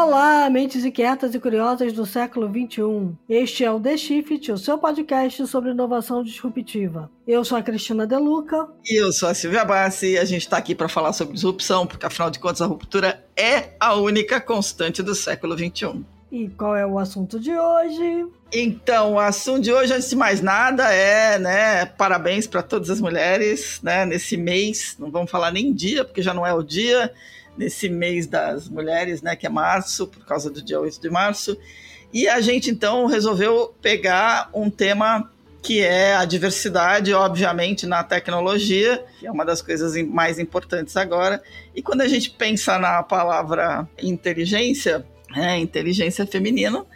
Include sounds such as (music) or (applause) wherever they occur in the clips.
Olá, mentes inquietas e curiosas do século XXI. Este é o The Shift, o seu podcast sobre inovação disruptiva. Eu sou a Cristina Deluca. E eu sou a Silvia Bassi e a gente está aqui para falar sobre disrupção, porque afinal de contas a ruptura é a única constante do século XXI. E qual é o assunto de hoje? Então, o assunto de hoje, antes de mais nada, é, né, parabéns para todas as mulheres, né, nesse mês, não vamos falar nem dia, porque já não é o dia, nesse mês das mulheres, né, que é março, por causa do dia 8 de março. E a gente então resolveu pegar um tema que é a diversidade, obviamente, na tecnologia, que é uma das coisas mais importantes agora. E quando a gente pensa na palavra inteligência, é, inteligência feminina,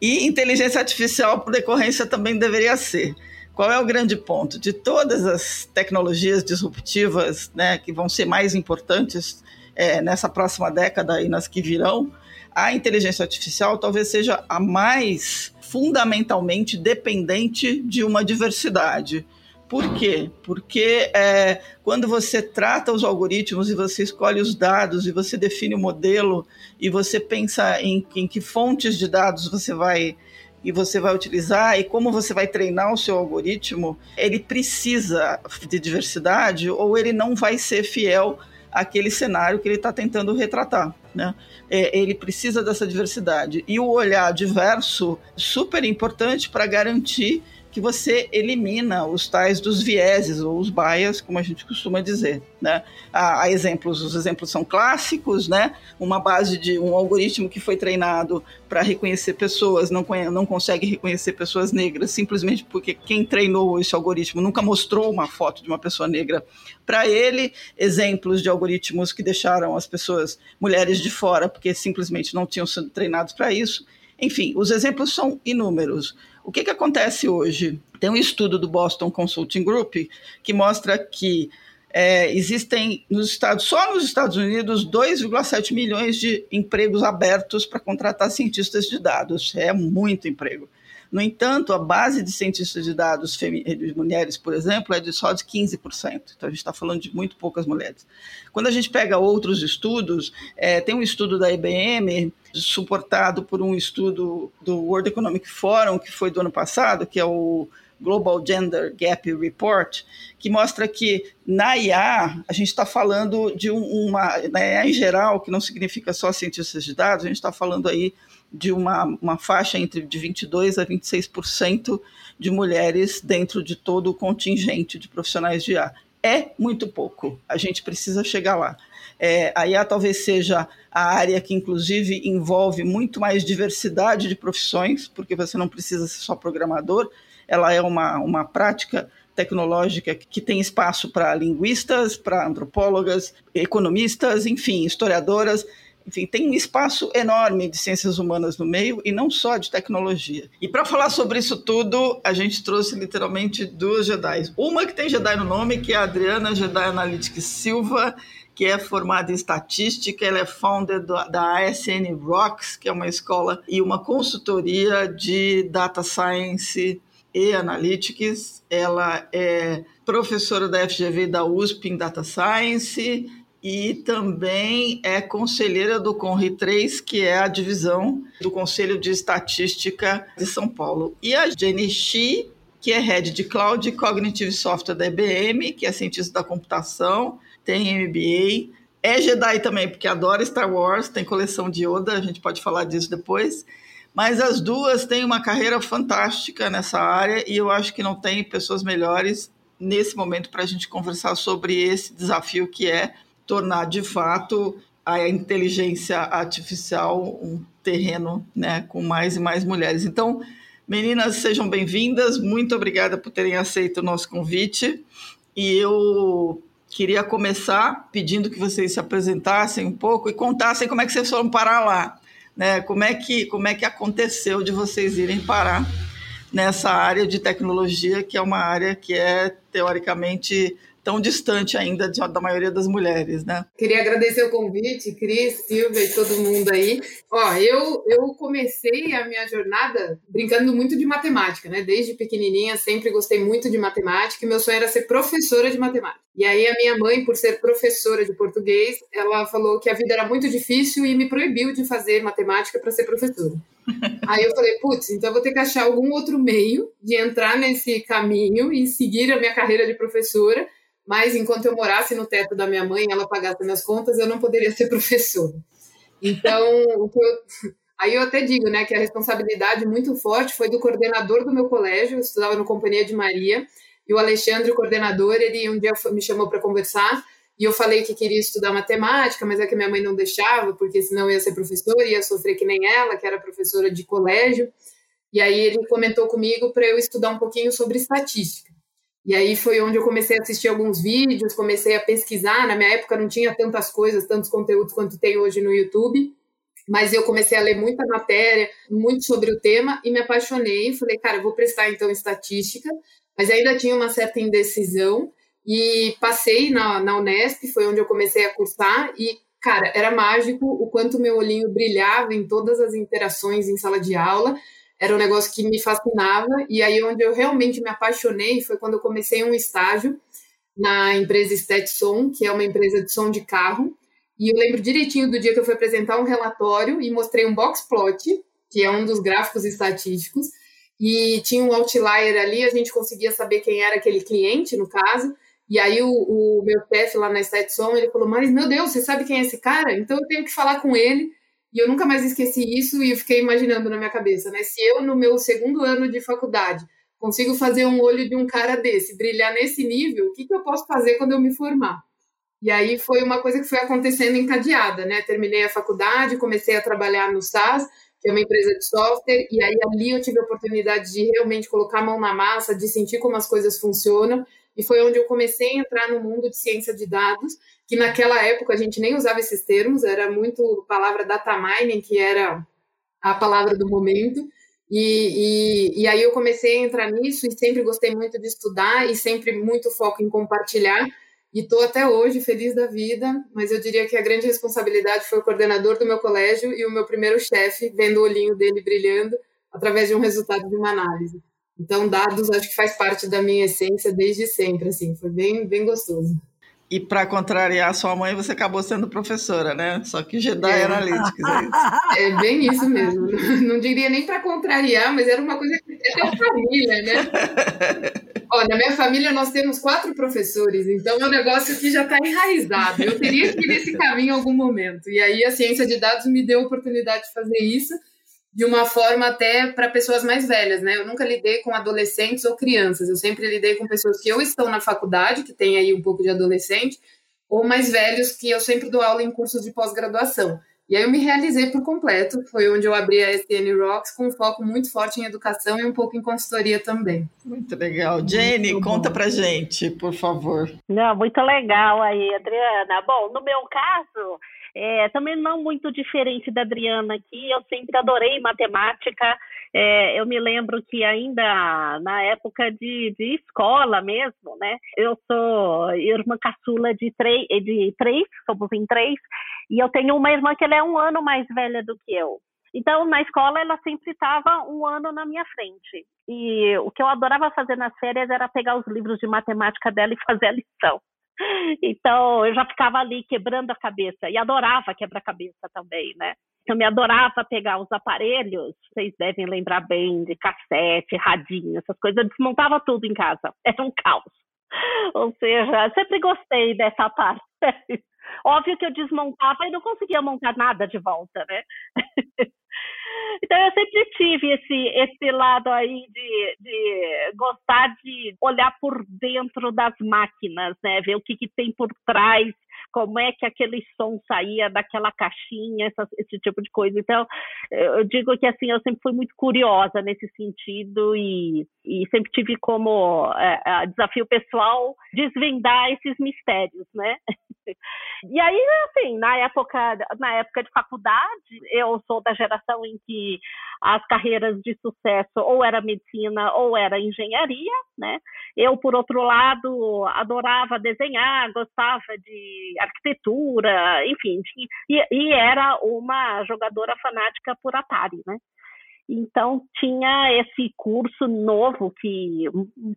e inteligência artificial, por decorrência, também deveria ser. Qual é o grande ponto? De todas as tecnologias disruptivas né, que vão ser mais importantes é, nessa próxima década e nas que virão, a inteligência artificial talvez seja a mais fundamentalmente dependente de uma diversidade. Por quê? Porque é, quando você trata os algoritmos e você escolhe os dados e você define o modelo e você pensa em, em que fontes de dados você vai e você vai utilizar e como você vai treinar o seu algoritmo, ele precisa de diversidade ou ele não vai ser fiel aquele cenário que ele está tentando retratar. Né? É, ele precisa dessa diversidade. E o olhar diverso, super importante para garantir que você elimina os tais dos vieses ou os bias, como a gente costuma dizer, né? Há, há, exemplos, os exemplos são clássicos, né? Uma base de um algoritmo que foi treinado para reconhecer pessoas não, não consegue reconhecer pessoas negras simplesmente porque quem treinou esse algoritmo nunca mostrou uma foto de uma pessoa negra para ele. Exemplos de algoritmos que deixaram as pessoas mulheres de fora porque simplesmente não tinham sido treinados para isso. Enfim, os exemplos são inúmeros. O que, que acontece hoje? Tem um estudo do Boston Consulting Group que mostra que é, existem nos Estados, só nos Estados Unidos, 2,7 milhões de empregos abertos para contratar cientistas de dados. É muito emprego. No entanto, a base de cientistas de dados de mulheres, por exemplo, é de só de 15%. Então, a gente está falando de muito poucas mulheres. Quando a gente pega outros estudos, é, tem um estudo da IBM, suportado por um estudo do World Economic Forum, que foi do ano passado, que é o Global Gender Gap Report, que mostra que na IA a gente está falando de uma, na IA em geral, que não significa só cientistas de dados, a gente está falando aí de uma, uma faixa entre de 22% a 26% de mulheres dentro de todo o contingente de profissionais de IA. É muito pouco, a gente precisa chegar lá. É, a IA talvez seja a área que, inclusive, envolve muito mais diversidade de profissões, porque você não precisa ser só programador, ela é uma, uma prática tecnológica que tem espaço para linguistas, para antropólogas, economistas, enfim, historiadoras enfim, tem um espaço enorme de ciências humanas no meio e não só de tecnologia. E para falar sobre isso tudo, a gente trouxe literalmente duas Jedi. Uma que tem Jedi no nome, que é a Adriana Jedi Analytics Silva, que é formada em estatística, ela é founder da ASN Rocks, que é uma escola e uma consultoria de data science e analytics. Ela é professora da FGV da USP em data science e também é conselheira do CONRI 3, que é a divisão do Conselho de Estatística de São Paulo. E a Jenny Shi, que é head de Cloud Cognitive Software da IBM, que é cientista da computação, tem MBA, é Jedi também, porque adora Star Wars, tem coleção de Yoda, a gente pode falar disso depois. Mas as duas têm uma carreira fantástica nessa área e eu acho que não tem pessoas melhores nesse momento para a gente conversar sobre esse desafio que é tornar de fato a inteligência artificial um terreno né, com mais e mais mulheres. Então, meninas, sejam bem-vindas, muito obrigada por terem aceito o nosso convite. E eu queria começar pedindo que vocês se apresentassem um pouco e contassem como é que vocês foram parar lá. Né? Como, é que, como é que aconteceu de vocês irem parar nessa área de tecnologia, que é uma área que é teoricamente tão distante ainda de, da maioria das mulheres, né? Queria agradecer o convite, Cris, Silvia e todo mundo aí. Ó, eu, eu comecei a minha jornada brincando muito de matemática, né? Desde pequenininha sempre gostei muito de matemática e meu sonho era ser professora de matemática. E aí a minha mãe, por ser professora de português, ela falou que a vida era muito difícil e me proibiu de fazer matemática para ser professora. (laughs) Aí eu falei, putz, então eu vou ter que achar algum outro meio de entrar nesse caminho e seguir a minha carreira de professora mas enquanto eu morasse no teto da minha mãe, ela pagasse minhas contas, eu não poderia ser (laughs) professora. Então, eu, (laughs) aí eu até digo, né, que a responsabilidade muito forte foi do coordenador do meu colégio, eu estudava no Companhia de Maria, e o Alexandre, o coordenador, ele um dia me chamou para conversar, e eu falei que queria estudar matemática, mas é que minha mãe não deixava, porque senão eu ia ser professora, ia sofrer que nem ela, que era professora de colégio. E aí ele comentou comigo para eu estudar um pouquinho sobre estatística. E aí foi onde eu comecei a assistir alguns vídeos, comecei a pesquisar. Na minha época não tinha tantas coisas, tantos conteúdos quanto tem hoje no YouTube. Mas eu comecei a ler muita matéria, muito sobre o tema e me apaixonei. Falei, cara, eu vou prestar então estatística, mas ainda tinha uma certa indecisão. E passei na, na Unesp, foi onde eu comecei a cursar. E, cara, era mágico o quanto meu olhinho brilhava em todas as interações em sala de aula era um negócio que me fascinava. E aí, onde eu realmente me apaixonei foi quando eu comecei um estágio na empresa Stetson, que é uma empresa de som de carro. E eu lembro direitinho do dia que eu fui apresentar um relatório e mostrei um box plot, que é um dos gráficos estatísticos, e tinha um outlier ali, a gente conseguia saber quem era aquele cliente, no caso. E aí o, o meu chefe lá na Stetson, ele falou, mas meu Deus, você sabe quem é esse cara? Então eu tenho que falar com ele. E eu nunca mais esqueci isso e fiquei imaginando na minha cabeça, né? Se eu, no meu segundo ano de faculdade, consigo fazer um olho de um cara desse, brilhar nesse nível, o que, que eu posso fazer quando eu me formar? E aí foi uma coisa que foi acontecendo encadeada, né? Terminei a faculdade, comecei a trabalhar no SAS, que é uma empresa de software, e aí ali eu tive a oportunidade de realmente colocar a mão na massa, de sentir como as coisas funcionam, e foi onde eu comecei a entrar no mundo de ciência de dados, que naquela época a gente nem usava esses termos, era muito palavra data mining, que era a palavra do momento. E, e, e, aí eu comecei a entrar nisso e sempre gostei muito de estudar e sempre muito foco em compartilhar. E estou até hoje feliz da vida, mas eu diria que a grande responsabilidade foi o coordenador do meu colégio e o meu primeiro chefe, vendo o olhinho dele brilhando através de um resultado de uma análise. Então, dados acho que faz parte da minha essência desde sempre, assim, foi bem, bem gostoso. E para contrariar sua mãe, você acabou sendo professora, né? Só que Jedi é. Analytics, é isso. (laughs) É bem isso mesmo. Não diria nem para contrariar, mas era uma coisa que é da família, né? (laughs) Ó, na minha família nós temos quatro professores, então é um negócio que já está enraizado. Eu teria que ir nesse caminho em algum momento. E aí a ciência de dados me deu a oportunidade de fazer isso de uma forma até para pessoas mais velhas, né? Eu nunca lidei com adolescentes ou crianças, eu sempre lidei com pessoas que ou estão na faculdade, que tem aí um pouco de adolescente, ou mais velhos, que eu sempre dou aula em cursos de pós-graduação. E aí eu me realizei por completo, foi onde eu abri a SN Rocks com um foco muito forte em educação e um pouco em consultoria também. Muito legal. Jenny, muito conta bom. pra gente, por favor. Não, muito legal aí, Adriana. Bom, no meu caso, é, também não muito diferente da Adriana aqui, eu sempre adorei matemática. É, eu me lembro que ainda na época de, de escola mesmo, né? Eu sou irmã caçula de três, de três, somos em três, e eu tenho uma irmã que ela é um ano mais velha do que eu. Então, na escola, ela sempre estava um ano na minha frente. E o que eu adorava fazer nas férias era pegar os livros de matemática dela e fazer a lição. Então, eu já ficava ali quebrando a cabeça e adorava quebrar cabeça também, né? Eu me adorava pegar os aparelhos, vocês devem lembrar bem de cassete, radinho, essas coisas, eu desmontava tudo em casa, (laughs) era um caos. Ou seja, sempre gostei dessa (laughs) parte. Óbvio que eu desmontava e não conseguia montar nada de volta, né? (laughs) Então eu sempre tive esse, esse lado aí de, de gostar de olhar por dentro das máquinas, né? Ver o que, que tem por trás, como é que aquele som saía daquela caixinha, essa, esse tipo de coisa. Então, eu digo que assim, eu sempre fui muito curiosa nesse sentido e, e sempre tive como é, desafio pessoal desvendar esses mistérios, né? (laughs) E aí, assim, na época, na época de faculdade, eu sou da geração em que as carreiras de sucesso ou era medicina ou era engenharia, né? Eu, por outro lado, adorava desenhar, gostava de arquitetura, enfim, e, e era uma jogadora fanática por Atari, né? Então, tinha esse curso novo que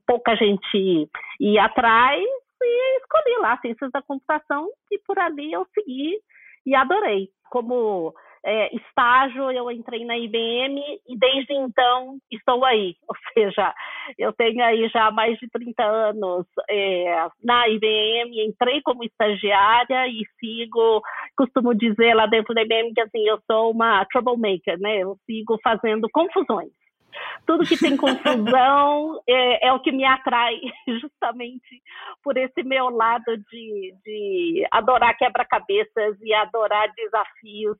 pouca gente ia atrás e escolhi lá Ciências da Computação e por ali eu segui e adorei. Como é, estágio, eu entrei na IBM e desde então estou aí. (laughs) Ou seja, eu tenho aí já mais de 30 anos é, na IBM, entrei como estagiária e sigo, costumo dizer lá dentro da IBM que assim, eu sou uma troublemaker, né? Eu sigo fazendo confusões. Tudo que tem confusão (laughs) é, é, o que me atrai, (laughs) justamente por esse meu lado de, de adorar quebra-cabeças e adorar desafios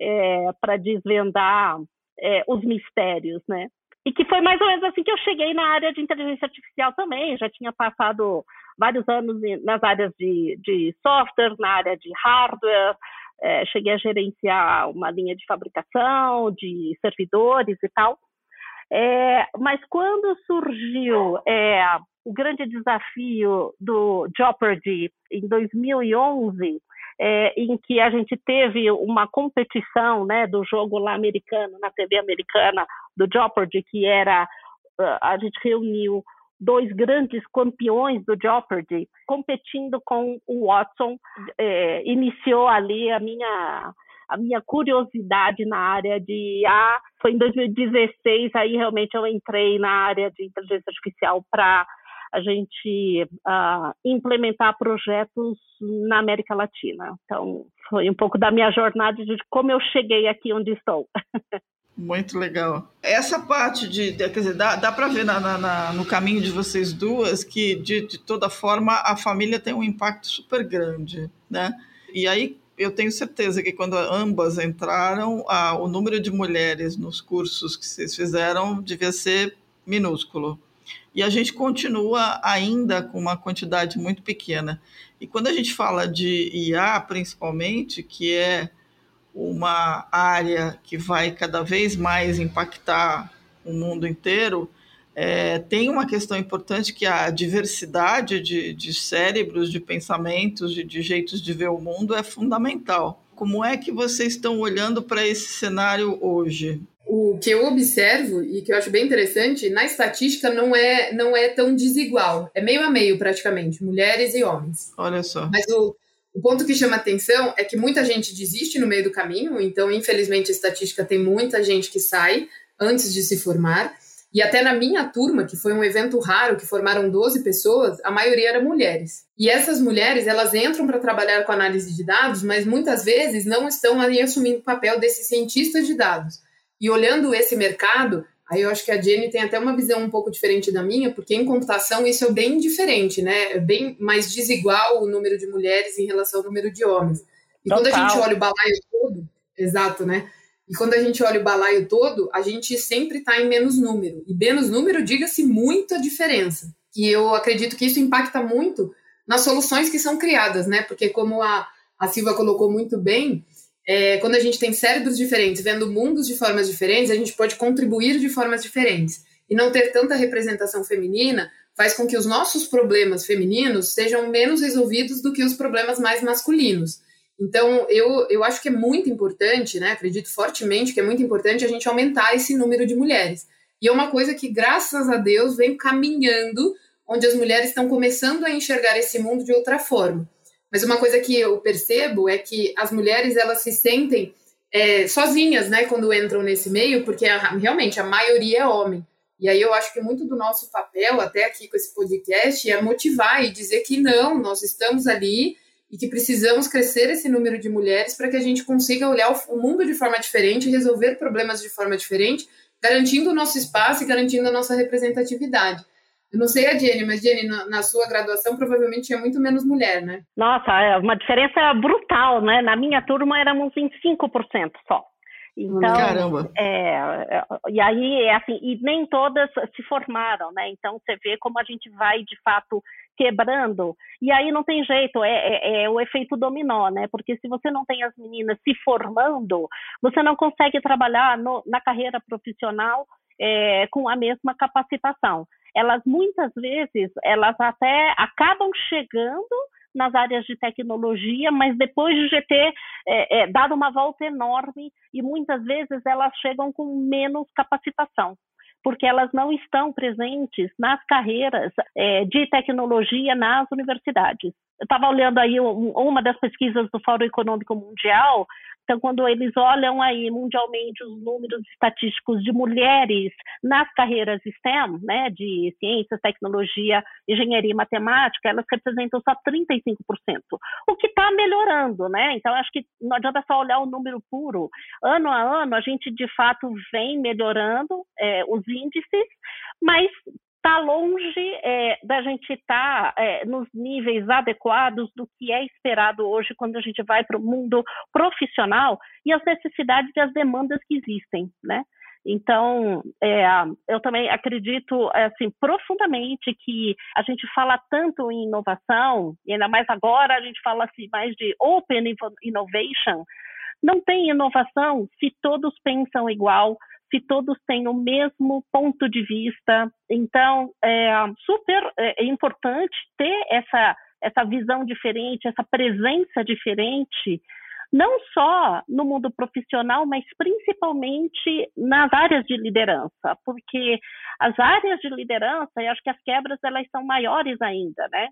é, para desvendar é, os mistérios, né? E que foi mais ou menos assim que eu cheguei na área de inteligência artificial também. Já tinha passado vários anos nas áreas de, de software, na área de hardware, é, cheguei a gerenciar uma linha de fabricação, de servidores e tal. É, mas quando surgiu é, o grande desafio do Jeopardy em 2011, é, em que a gente teve uma competição né, do jogo lá americano, na TV americana, do Jeopardy, que era, a gente reuniu dois grandes campeões do Jeopardy competindo com o Watson, é, iniciou ali a minha a minha curiosidade na área de IA. Foi em 2016 aí realmente eu entrei na área de inteligência artificial para a gente uh, implementar projetos na América Latina. Então, foi um pouco da minha jornada de como eu cheguei aqui onde estou. (laughs) Muito legal. Essa parte de, quer dizer, dá, dá para ver na, na, no caminho de vocês duas que, de, de toda forma, a família tem um impacto super grande, né? E aí, eu tenho certeza que quando ambas entraram, a, o número de mulheres nos cursos que vocês fizeram devia ser minúsculo e a gente continua ainda com uma quantidade muito pequena. E quando a gente fala de IA, principalmente, que é uma área que vai cada vez mais impactar o mundo inteiro, é, tem uma questão importante que a diversidade de, de cérebros, de pensamentos, de, de jeitos de ver o mundo é fundamental. Como é que vocês estão olhando para esse cenário hoje? O que eu observo e que eu acho bem interessante, na estatística não é, não é tão desigual. É meio a meio, praticamente, mulheres e homens. Olha só. Mas o, o ponto que chama atenção é que muita gente desiste no meio do caminho, então, infelizmente, a estatística tem muita gente que sai antes de se formar. E até na minha turma, que foi um evento raro, que formaram 12 pessoas, a maioria era mulheres. E essas mulheres, elas entram para trabalhar com análise de dados, mas muitas vezes não estão ali assumindo o papel desses cientistas de dados. E olhando esse mercado, aí eu acho que a Jenny tem até uma visão um pouco diferente da minha, porque em computação isso é bem diferente, né? É bem mais desigual o número de mulheres em relação ao número de homens. E Total. quando a gente olha o balaio todo, exato, né? E quando a gente olha o balaio todo, a gente sempre está em menos número. E menos número, diga-se, muita diferença. E eu acredito que isso impacta muito nas soluções que são criadas, né? Porque como a, a Silva colocou muito bem, é, quando a gente tem cérebros diferentes, vendo mundos de formas diferentes, a gente pode contribuir de formas diferentes. E não ter tanta representação feminina faz com que os nossos problemas femininos sejam menos resolvidos do que os problemas mais masculinos. Então, eu, eu acho que é muito importante, né? Acredito fortemente que é muito importante a gente aumentar esse número de mulheres. E é uma coisa que, graças a Deus, vem caminhando, onde as mulheres estão começando a enxergar esse mundo de outra forma. Mas uma coisa que eu percebo é que as mulheres elas se sentem é, sozinhas, né, quando entram nesse meio, porque a, realmente a maioria é homem. E aí eu acho que muito do nosso papel, até aqui com esse podcast, é motivar e dizer que não, nós estamos ali e que precisamos crescer esse número de mulheres para que a gente consiga olhar o mundo de forma diferente, resolver problemas de forma diferente, garantindo o nosso espaço e garantindo a nossa representatividade. Eu não sei a Jenny, mas Jenny, na, na, sua graduação provavelmente tinha muito menos mulher, né? Nossa, é uma diferença brutal, né? Na minha turma éramos em 5% só. Então, Caramba. É, é, e aí é assim, e nem todas se formaram, né? Então você vê como a gente vai de fato quebrando, e aí não tem jeito, é, é, é, o efeito dominó, né? Porque se você não tem as meninas se formando, você não consegue trabalhar no, na carreira profissional é, com a mesma capacitação. Elas muitas vezes, elas até acabam chegando nas áreas de tecnologia, mas depois de ter é, é, dado uma volta enorme e muitas vezes elas chegam com menos capacitação porque elas não estão presentes nas carreiras é, de tecnologia nas universidades. Eu estava olhando aí uma das pesquisas do Fórum Econômico Mundial então, quando eles olham aí mundialmente os números estatísticos de mulheres nas carreiras STEM, né, de ciências, tecnologia, engenharia e matemática, elas representam só 35%, o que está melhorando, né? Então, acho que não adianta só olhar o número puro. Ano a ano, a gente de fato vem melhorando é, os índices, mas está longe é, da gente estar tá, é, nos níveis adequados do que é esperado hoje quando a gente vai para o mundo profissional e as necessidades e as demandas que existem, né? Então, é, eu também acredito assim, profundamente que a gente fala tanto em inovação, e ainda mais agora a gente fala assim, mais de open innovation. Não tem inovação se todos pensam igual, se todos têm o mesmo ponto de vista. Então, é super é, é importante ter essa, essa visão diferente, essa presença diferente, não só no mundo profissional, mas principalmente nas áreas de liderança, porque as áreas de liderança, eu acho que as quebras elas são maiores ainda, né?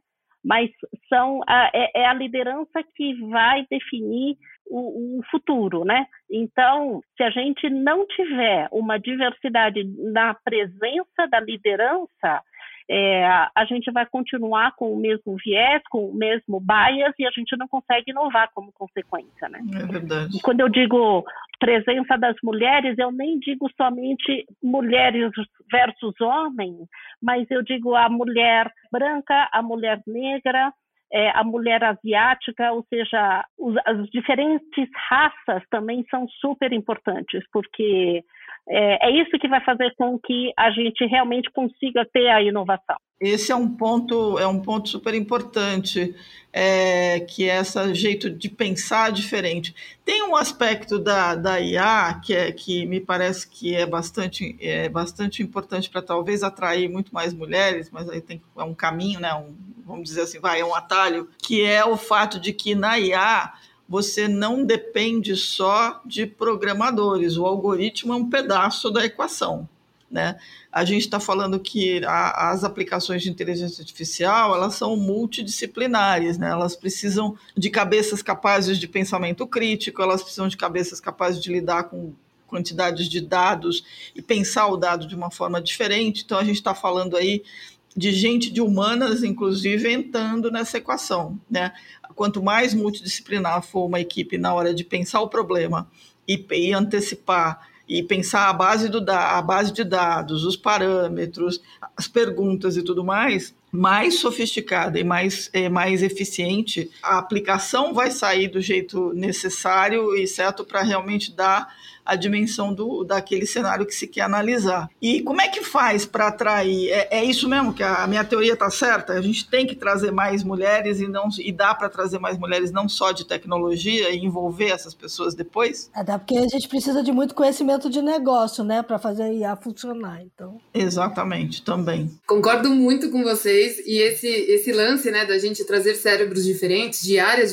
Mas são a, é, é a liderança que vai definir o, o, futuro, né? Então, se a gente não tiver uma diversidade na presença da liderança, é, a gente vai continuar com o mesmo viés, com o mesmo bias e a gente não consegue inovar como consequência, né? É verdade. E quando eu digo presença das mulheres, eu nem digo somente mulheres versus homens, mas eu digo a mulher branca, a mulher negra, é, a mulher asiática, ou seja, os, as diferentes raças também são super importantes, porque é, é, isso que vai fazer com que a gente realmente consiga ter a inovação. Esse é um ponto, é um ponto super importante, é, que é esse jeito de pensar diferente. Tem um aspecto da, da IA que, é, que me parece que é bastante, é bastante importante para talvez atrair muito mais mulheres, mas aí tem é um caminho, né? Um, vamos dizer assim, vai, é um atalho, que é o fato de que na IA você não depende só de programadores, o algoritmo é um pedaço da equação. Né? A gente está falando que a, as aplicações de inteligência artificial elas são multidisciplinares, né? elas precisam de cabeças capazes de pensamento crítico, elas precisam de cabeças capazes de lidar com quantidades de dados e pensar o dado de uma forma diferente. Então a gente está falando aí de gente de humanas, inclusive, entrando nessa equação. Né? Quanto mais multidisciplinar for uma equipe na hora de pensar o problema e, e antecipar e pensar a base, do, a base de dados, os parâmetros, as perguntas e tudo mais, mais sofisticada e mais, é, mais eficiente, a aplicação vai sair do jeito necessário e certo para realmente dar a dimensão do, daquele cenário que se quer analisar. E como é que faz para atrair? É, é, isso mesmo que a, a minha teoria está certa? A gente tem que trazer mais mulheres e não e dá para trazer mais mulheres não só de tecnologia e envolver essas pessoas depois? Até porque a gente precisa de muito conhecimento de negócio, né, para fazer a IA funcionar. Então. Exatamente, também. Concordo muito com vocês e esse esse lance, né, da gente trazer cérebros diferentes, de áreas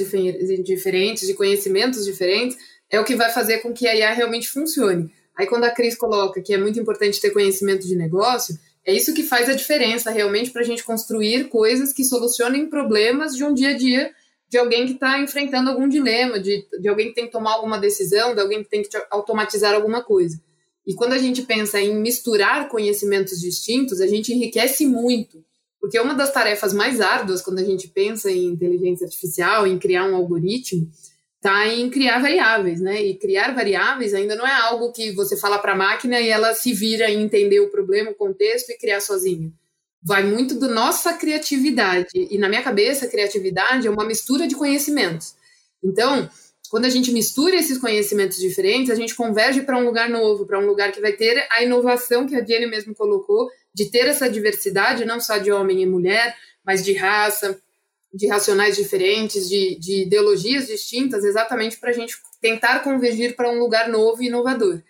diferentes, de conhecimentos diferentes é o que vai fazer com que a IA realmente funcione. Aí quando a Cris coloca que é muito importante ter conhecimento de negócio, é isso que faz a diferença realmente para a gente construir coisas que solucionem problemas de um dia a dia de alguém que está enfrentando algum dilema, de, de alguém que tem que tomar alguma decisão, de alguém que tem que automatizar alguma coisa. E quando a gente pensa em misturar conhecimentos distintos, a gente enriquece muito. Porque uma das tarefas mais árduas quando a gente pensa em inteligência artificial, em criar um algoritmo, está em criar variáveis, né? E criar variáveis ainda não é algo que você fala para a máquina e ela se vira em entender o problema, o contexto e criar sozinha. Vai muito da nossa criatividade. E na minha cabeça, criatividade é uma mistura de conhecimentos. Então, quando a gente mistura esses conhecimentos diferentes, a gente converge para um lugar novo, para um lugar que vai ter a inovação que a Jenny mesmo colocou, de ter essa diversidade, não só de homem e mulher, mas de raça, de racionais diferentes, de, de ideologias distintas, exatamente para a gente tentar convergir para um lugar novo e inovador.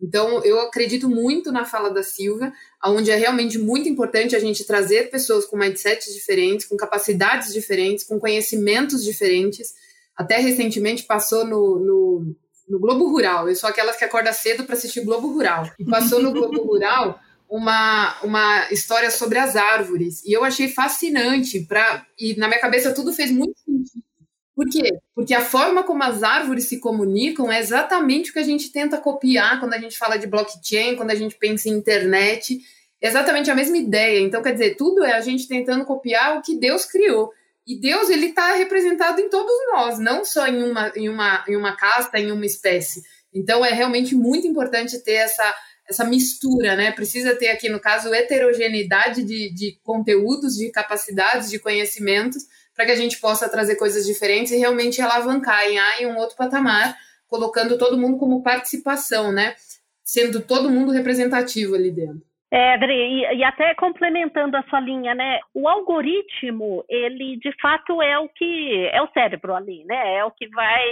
Então, eu acredito muito na fala da Silvia, onde é realmente muito importante a gente trazer pessoas com mindsets diferentes, com capacidades diferentes, com conhecimentos diferentes. Até recentemente passou no, no, no Globo Rural. Eu sou aquelas que acorda cedo para assistir Globo Rural. E passou no Globo Rural uma, uma história sobre as árvores. E eu achei fascinante. Pra, e na minha cabeça tudo fez muito sentido. Por quê? Porque a forma como as árvores se comunicam é exatamente o que a gente tenta copiar quando a gente fala de blockchain, quando a gente pensa em internet. exatamente a mesma ideia. Então, quer dizer, tudo é a gente tentando copiar o que Deus criou. E Deus, ele está representado em todos nós, não só em uma, em, uma, em uma casta, em uma espécie. Então, é realmente muito importante ter essa, essa mistura, né? Precisa ter aqui, no caso, heterogeneidade de, de conteúdos, de capacidades, de conhecimentos, para que a gente possa trazer coisas diferentes e realmente alavancar em, em um outro patamar, colocando todo mundo como participação, né? Sendo todo mundo representativo ali dentro. É, Adri, e, até complementando a sua linha, né? O algoritmo, ele de fato é o que é o cérebro ali, né? É o que vai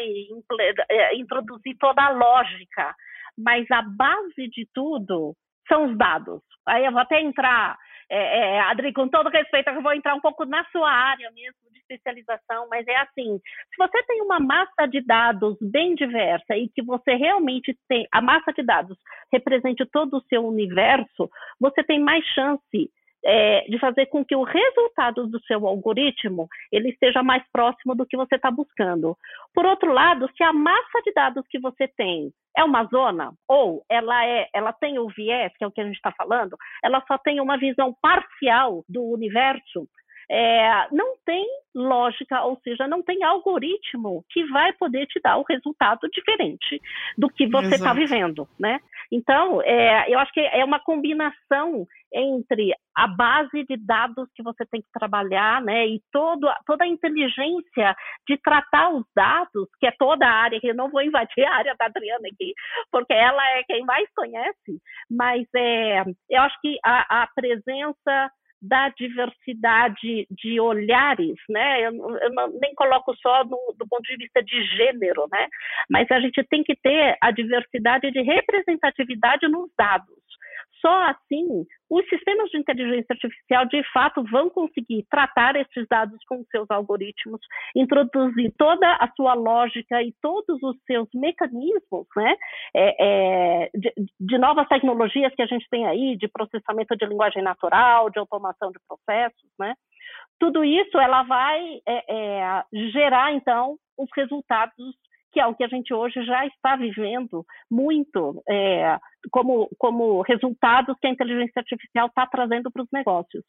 é, introduzir toda a lógica. Mas a base de tudo são os dados. Aí eu vou até entrar é, é, Adri, com todo respeito, eu vou entrar um pouco na sua área mesmo de especialização, mas é assim: se você tem uma massa de dados bem diversa e que você realmente tem a massa de dados represente todo o seu universo, você tem mais chance é, de fazer com que o resultado do seu algoritmo ele esteja mais próximo do que você está buscando. Por outro lado, se a massa de dados que você tem é uma zona? Ou ela é, ela tem o viés, que é o que a gente está falando, ela só tem uma visão parcial do universo, é, não tem lógica, ou seja, não tem algoritmo que vai poder te dar o resultado diferente do que você está vivendo, né? Então, é, eu acho que é uma combinação entre a base de dados que você tem que trabalhar, né, e todo, toda a inteligência de tratar os dados, que é toda a área, que eu não vou invadir a área da Adriana aqui, porque ela é quem mais conhece, mas é, eu acho que a, a presença da diversidade de olhares, né? Eu, eu não, nem coloco só no, do ponto de vista de gênero, né? Mas a gente tem que ter a diversidade de representatividade nos dados. Só assim os sistemas de inteligência artificial de fato vão conseguir tratar esses dados com seus algoritmos, introduzir toda a sua lógica e todos os seus mecanismos, né, é, é, de, de, novas tecnologias que a gente tem aí, de processamento de linguagem natural, de automação de processos, né, tudo isso ela vai é, é gerar então os resultados que é o que a gente hoje já está vivendo muito é, como, como resultados que a inteligência artificial está trazendo para os negócios.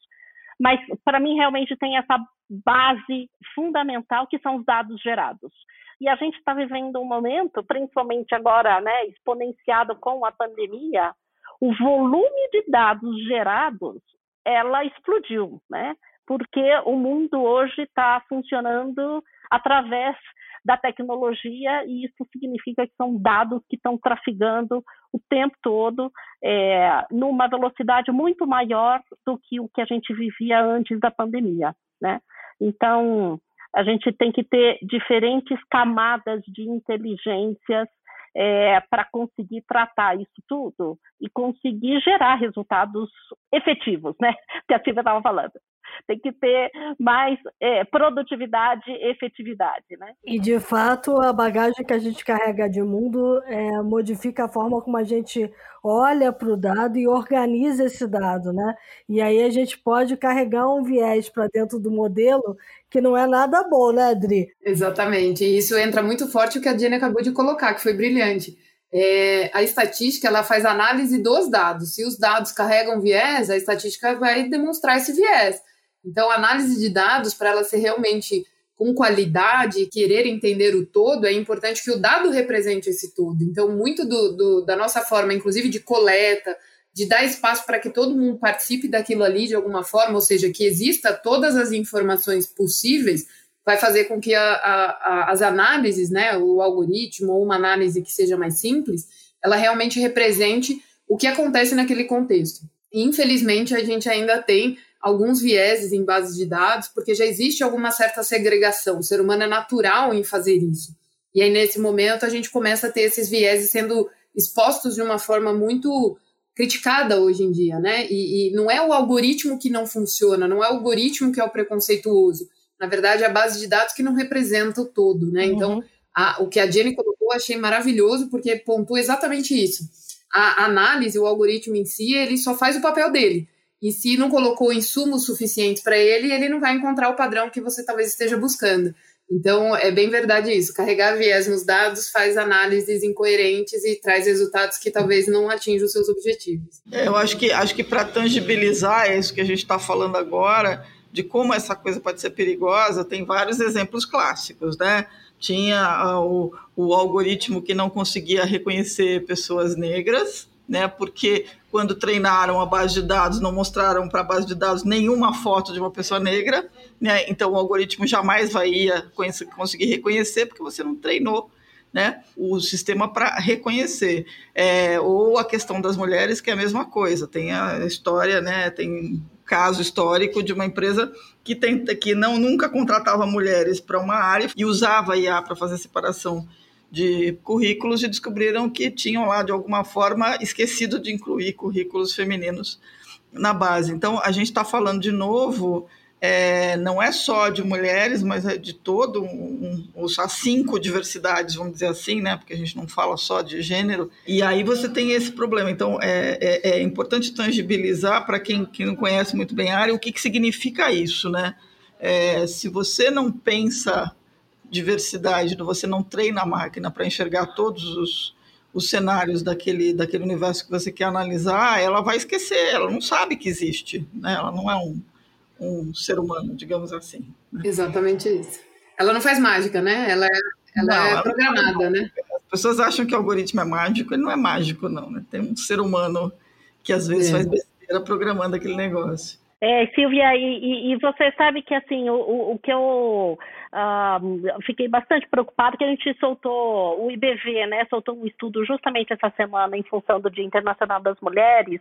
Mas, para mim, realmente tem essa base fundamental que são os dados gerados. E a gente está vivendo um momento, principalmente agora, né, exponenciado com a pandemia, o volume de dados gerados, ela explodiu, né? Porque o mundo hoje está funcionando através da tecnologia, e isso significa que são dados que estão trafegando o tempo todo, é, numa velocidade muito maior do que o que a gente vivia antes da pandemia. Né? Então, a gente tem que ter diferentes camadas de inteligências é, para conseguir tratar isso tudo e conseguir gerar resultados efetivos, né? (laughs) Que a Silvia estava falando tem que ter mais é, produtividade e efetividade. Né? E, de fato, a bagagem que a gente carrega de mundo é, modifica a forma como a gente olha para o dado e organiza esse dado. Né? E aí a gente pode carregar um viés para dentro do modelo que não é nada bom, né, Adri? Exatamente. E isso entra muito forte o que a Diana acabou de colocar, que foi brilhante. É, a estatística ela faz análise dos dados. Se os dados carregam viés, a estatística vai demonstrar esse viés. Então, a análise de dados, para ela ser realmente com qualidade e querer entender o todo, é importante que o dado represente esse todo. Então, muito do, do, da nossa forma, inclusive de coleta, de dar espaço para que todo mundo participe daquilo ali de alguma forma, ou seja, que exista todas as informações possíveis, vai fazer com que a, a, a, as análises, né, o algoritmo ou uma análise que seja mais simples, ela realmente represente o que acontece naquele contexto. E, infelizmente, a gente ainda tem alguns vieses em bases de dados, porque já existe alguma certa segregação. O ser humano é natural em fazer isso. E aí, nesse momento, a gente começa a ter esses vieses sendo expostos de uma forma muito criticada hoje em dia, né? E, e, não é o algoritmo que não funciona, não é o algoritmo que é o preconceituoso. Na verdade, é a base de dados que não representa o todo, né? Uhum. Então, a, o que a Jenny colocou, achei maravilhoso, porque pontua exatamente isso. A análise, o algoritmo em si, ele só faz o papel dele. E se não colocou insumos suficientes para ele, ele não vai encontrar o padrão que você talvez esteja buscando. Então, é bem verdade isso. Carregar viés nos dados faz análises incoerentes e traz resultados que talvez não atinjam os seus objetivos. É, eu acho que, acho que para tangibilizar isso que a gente está falando agora, de como essa coisa pode ser perigosa, tem vários exemplos clássicos, né? Tinha ah, o, o algoritmo que não conseguia reconhecer pessoas negras, né? Porque quando treinaram a base de dados, não mostraram para a base de dados nenhuma foto de uma pessoa negra, né? Então o algoritmo jamais vai conseguir reconhecer porque você não treinou né, o sistema para reconhecer. É, ou a questão das mulheres, que é a mesma coisa. Tem a história, né, tem caso histórico de uma empresa que, tenta, que não nunca contratava mulheres para uma área e usava IA para fazer separação de currículos e descobriram que tinham lá, de alguma forma, esquecido de incluir currículos femininos na base. Então, a gente está falando de novo, é, não é só de mulheres, mas é de todo, um, um, as cinco diversidades, vamos dizer assim, né? porque a gente não fala só de gênero, e aí você tem esse problema. Então, é, é, é importante tangibilizar para quem, quem não conhece muito bem a área o que, que significa isso. Né? É, se você não pensa diversidade, você não treina a máquina para enxergar todos os, os cenários daquele, daquele universo que você quer analisar, ela vai esquecer, ela não sabe que existe, né? ela não é um, um ser humano, digamos assim. Né? Exatamente isso. Ela não faz mágica, né? Ela é, ela não, é ela programada, né? As pessoas acham que o algoritmo é mágico, ele não é mágico, não. Né? Tem um ser humano que às vezes é. faz besteira programando aquele negócio. É, Silvia, e, e, você sabe que assim, o, o que eu uh, fiquei bastante preocupado que a gente soltou o IBV, né? Soltou um estudo justamente essa semana em função do Dia Internacional das Mulheres,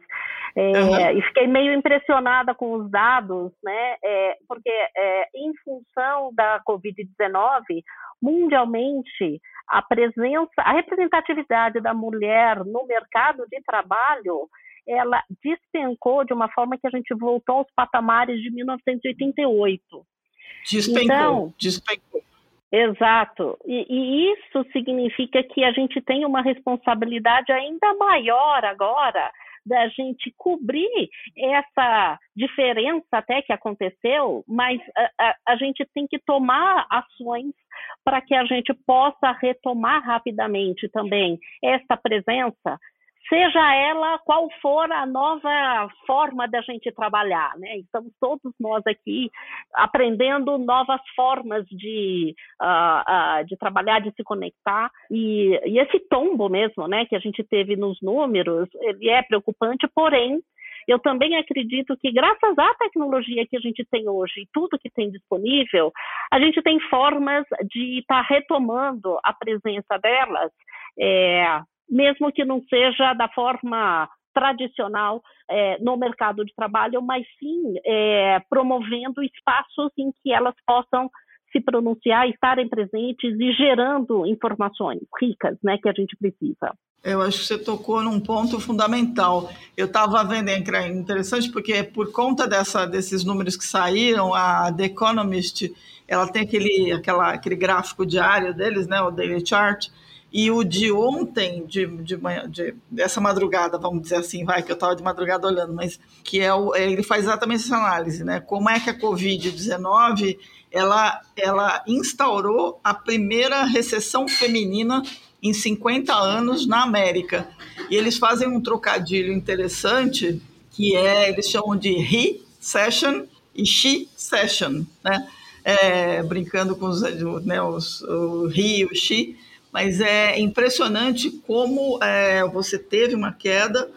é, uhum. e fiquei meio impressionada com os dados, né? É, porque é, em função da Covid-19, mundialmente a presença, a representatividade da mulher no mercado de trabalho ela despencou de uma forma que a gente voltou aos patamares de 1988. Despencou, então, despencou. Exato. E, e, isso significa que a gente tem uma responsabilidade ainda maior agora da gente cobrir essa diferença até que aconteceu, mas a, a, a gente tem que tomar ações para que a gente possa retomar rapidamente também essa presença seja ela qual for a nova forma da gente trabalhar, né? Estamos todos nós aqui aprendendo novas formas de, uh, uh, de trabalhar, de se conectar e, e, esse tombo mesmo, né, que a gente teve nos números, ele é preocupante, porém eu também acredito que, graças à tecnologia que a gente tem hoje e tudo que tem disponível, a gente tem formas de estar tá retomando a presença delas é, mesmo que não seja da forma tradicional é, no mercado de trabalho, mas sim é, promovendo espaços em que elas possam se pronunciar, estarem presentes e gerando informações ricas, né, que a gente precisa. Eu acho que você tocou num ponto fundamental. Eu estava vendo, é interessante, porque por conta dessa, desses números que saíram, a The Economist ela tem aquele, aquela, aquele gráfico diário deles, né, o Daily Chart, e o de ontem, de, de, manhã, de dessa madrugada, vamos dizer assim, vai, que eu estava de madrugada olhando, mas que é o, ele faz exatamente essa análise, né? Como é que a Covid-19 ela, ela instaurou a primeira recessão feminina em 50 anos na América. E eles fazem um trocadilho interessante, que é, eles chamam de He-Session e She-Session, né? É, brincando com os, né, os, o He e o She, mas é impressionante como é, você teve uma queda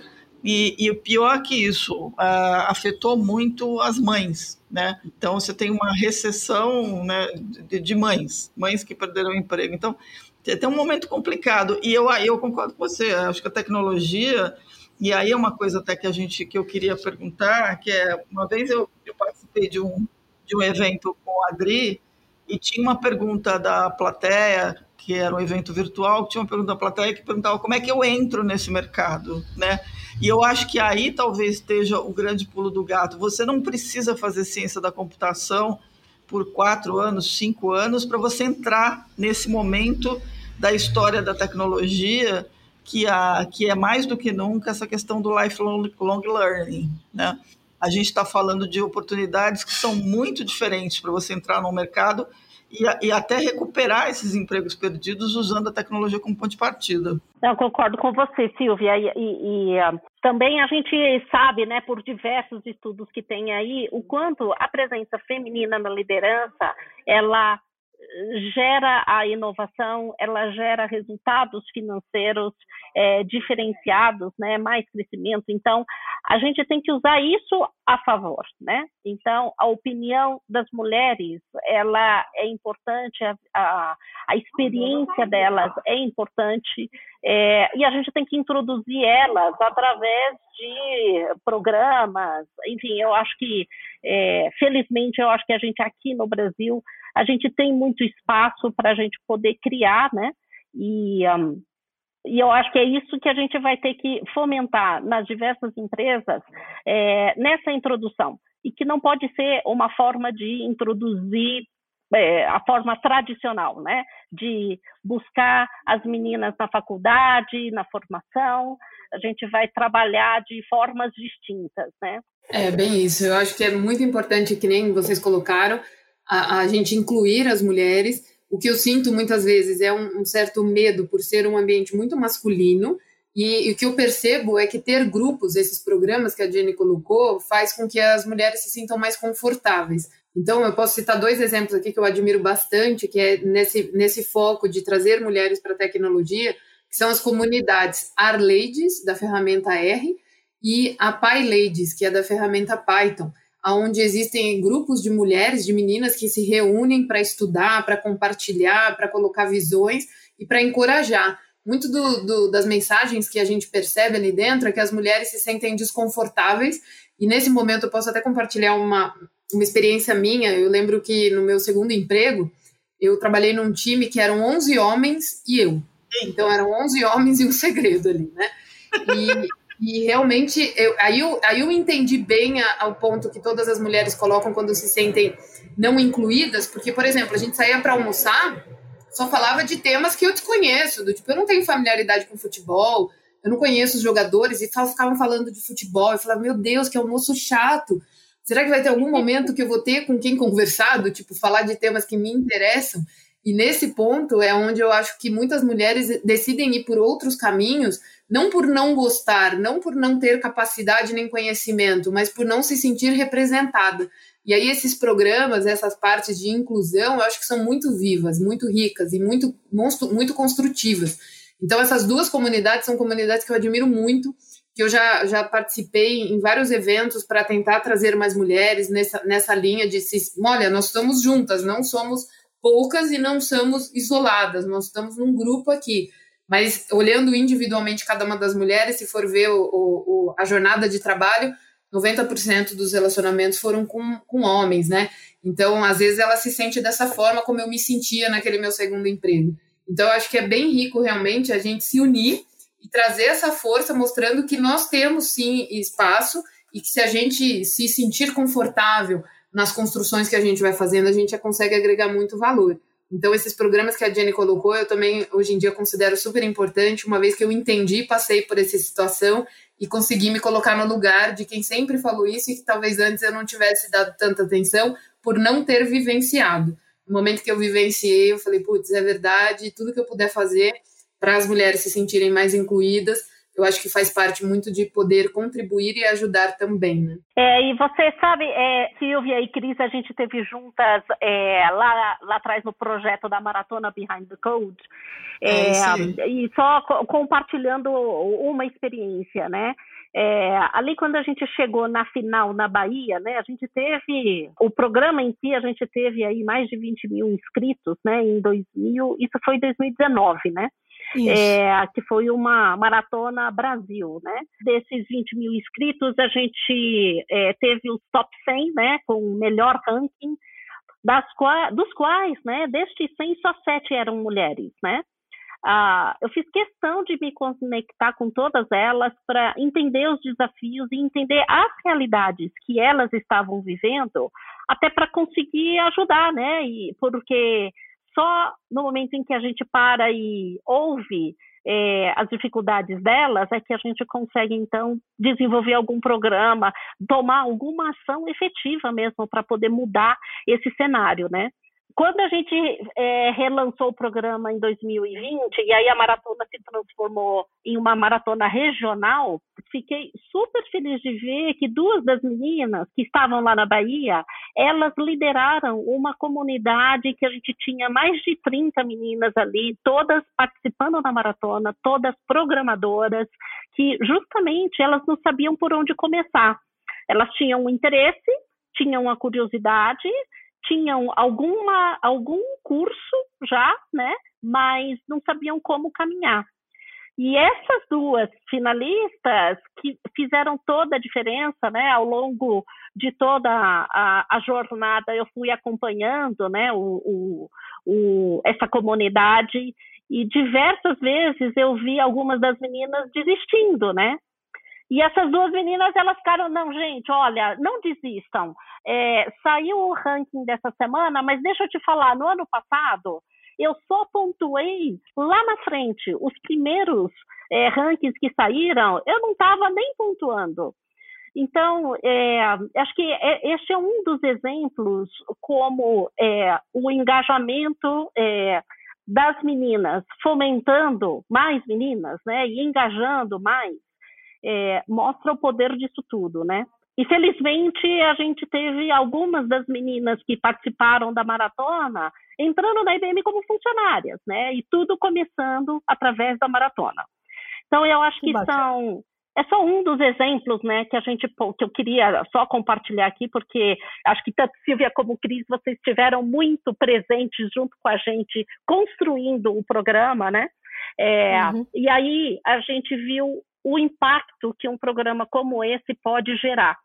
E, e pior que isso, uh, afetou muito as mães, né? Então você tem uma recessão né, de, de mães, mães que perderam o emprego. Então tem um momento complicado. E eu, eu concordo com você, acho que a tecnologia, e aí é uma coisa até que a gente que eu queria perguntar, que é, uma vez eu, eu participei de um, de um evento com a Adri, e tinha uma pergunta da plateia que era um evento virtual, tinha uma pergunta da plateia que perguntava como é que eu entro nesse mercado, né? E eu acho que aí talvez esteja o grande pulo do gato. Você não precisa fazer ciência da computação por quatro anos, cinco anos, para você entrar nesse momento da história da tecnologia que, a, que é mais do que nunca essa questão do lifelong long learning, né? A gente está falando de oportunidades que são muito diferentes para você entrar no mercado e, e, até recuperar esses empregos perdidos usando a tecnologia como ponto de partida. Eu concordo com você, Silvia. E, e, e uh, também a gente sabe, né, por diversos estudos que tem aí, o quanto a presença feminina na liderança ela gera a inovação, ela gera resultados financeiros é, diferenciados, né, mais crescimento. Então, a gente tem que usar isso a favor, né? Então, a opinião das mulheres, ela é importante, a, a, a experiência delas é importante, é, e a gente tem que introduzir elas através de programas, enfim, eu acho que, é, felizmente, eu acho que a gente aqui no Brasil a gente tem muito espaço para a gente poder criar, né? E, um, e eu acho que é isso que a gente vai ter que fomentar nas diversas empresas é, nessa introdução. E que não pode ser uma forma de introduzir é, a forma tradicional, né? De buscar as meninas na faculdade, na formação. A gente vai trabalhar de formas distintas, né? É bem isso. Eu acho que é muito importante, que nem vocês colocaram, a, a gente incluir as mulheres. O que eu sinto muitas vezes é um, um certo medo por ser um ambiente muito masculino. E, e, o que eu percebo é que ter grupos, esses programas que a Jenny colocou, faz com que as mulheres se sintam mais confortáveis. Então, eu posso citar dois exemplos aqui que eu admiro bastante, que é nesse, nesse foco de trazer mulheres para a tecnologia, que são as comunidades R Ladies, da ferramenta R, e a Pi Ladies, que é da ferramenta Python onde existem grupos de mulheres, de meninas que se reúnem para estudar, para compartilhar, para colocar visões e para encorajar. Muito do, do, das mensagens que a gente percebe ali dentro é que as mulheres se sentem desconfortáveis, e nesse momento eu posso até compartilhar uma, uma experiência minha. Eu lembro que no meu segundo emprego, eu trabalhei num time que eram 11 homens e eu. Então eram 11 homens e um segredo ali, né? E, e realmente, eu, aí, eu, aí eu entendi bem a, ao ponto que todas as mulheres colocam quando se sentem não incluídas, porque, por exemplo, a gente saía para almoçar, só falava de temas que eu desconheço, do tipo, eu não tenho familiaridade com futebol, eu não conheço os jogadores, e ficavam falando de futebol, eu falava, meu Deus, que almoço chato. Será que vai ter algum momento que eu vou ter com quem conversar, do tipo, falar de temas que me interessam? E nesse ponto é onde eu acho que muitas mulheres decidem ir por outros caminhos, não por não gostar, não por não ter capacidade nem conhecimento, mas por não se sentir representada. E aí esses programas, essas partes de inclusão, eu acho que são muito vivas, muito ricas e muito, muito construtivas. Então essas duas comunidades são comunidades que eu admiro muito, que eu já, já participei em vários eventos para tentar trazer mais mulheres nessa, nessa linha de se, olha, nós estamos juntas, não somos poucas e não somos isoladas, nós estamos num grupo aqui. Mas olhando individualmente cada uma das mulheres, se for ver o, o, a jornada de trabalho, 90% dos relacionamentos foram com, com homens, né? Então, às vezes, ela se sente dessa forma como eu me sentia naquele meu segundo emprego. Então, eu acho que é bem rico realmente a gente se unir e trazer essa força, mostrando que nós temos sim espaço e que se a gente se sentir confortável nas construções que a gente vai fazendo, a gente já consegue agregar muito valor. Então, esses programas que a Jenny colocou, eu também, hoje em dia, considero super importante, uma vez que eu entendi, passei por essa situação e consegui me colocar no lugar de quem sempre falou isso e que talvez antes eu não tivesse dado tanta atenção por não ter vivenciado. No momento que eu vivenciei, eu falei, putz, é verdade, tudo que eu puder fazer para as mulheres se sentirem mais incluídas, eu acho que faz parte muito de poder contribuir e ajudar também, né? É, e você sabe, é, Silvia e Cris, a gente teve juntas é, lá, lá atrás no projeto da Maratona Behind the Code, é, é e só co compartilhando uma experiência, né? É, ali quando a gente chegou na final na Bahia, né, a gente teve o programa em si, a gente teve aí mais de 20 mil inscritos, né, em 2000, isso foi 2019, né? É, que foi uma maratona Brasil, né? Desses 20 mil inscritos, a gente é, teve os top 100, né, com o melhor ranking, das dos quais, né, destes 100, só sete eram mulheres, né? Ah, eu fiz questão de me conectar com todas elas para entender os desafios e entender as realidades que elas estavam vivendo, até para conseguir ajudar, né? E porque só no momento em que a gente para e ouve é, as dificuldades delas é que a gente consegue então desenvolver algum programa, tomar alguma ação efetiva mesmo para poder mudar esse cenário, né? Quando a gente é, relançou o programa em 2020, e aí a maratona se transformou em uma maratona regional, fiquei super feliz de ver que duas das meninas que estavam lá na Bahia, elas lideraram uma comunidade que a gente tinha mais de 30 meninas ali, todas participando da maratona, todas programadoras, que justamente elas não sabiam por onde começar. Elas tinham um interesse, tinham a curiosidade, tinham alguma, algum curso já, né? Mas não sabiam como caminhar. E essas duas finalistas que fizeram toda a diferença, né, ao longo de toda a, a jornada, eu fui acompanhando, né, o, o, o, essa comunidade e diversas vezes eu vi algumas das meninas desistindo, né, e essas duas meninas, elas ficaram, não, gente, olha, não desistam. É, saiu o ranking dessa semana, mas deixa eu te falar, no ano passado, eu só pontuei lá na frente, os primeiros é, rankings que saíram, eu não estava nem pontuando. Então, é, acho que é, este é um dos exemplos como é, o engajamento é, das meninas, fomentando mais meninas, né, e engajando mais, é, mostra o poder disso tudo, né? E felizmente a gente teve algumas das meninas que participaram da maratona entrando na IBM como funcionárias, né? E tudo começando através da maratona. Então eu acho que, que são é só um dos exemplos, né, que a gente que eu queria só compartilhar aqui, porque acho que tanto Silvia como Cris vocês estiveram muito presentes junto com a gente construindo o programa, né? É, uhum. E aí a gente viu o impacto que um programa como esse pode gerar.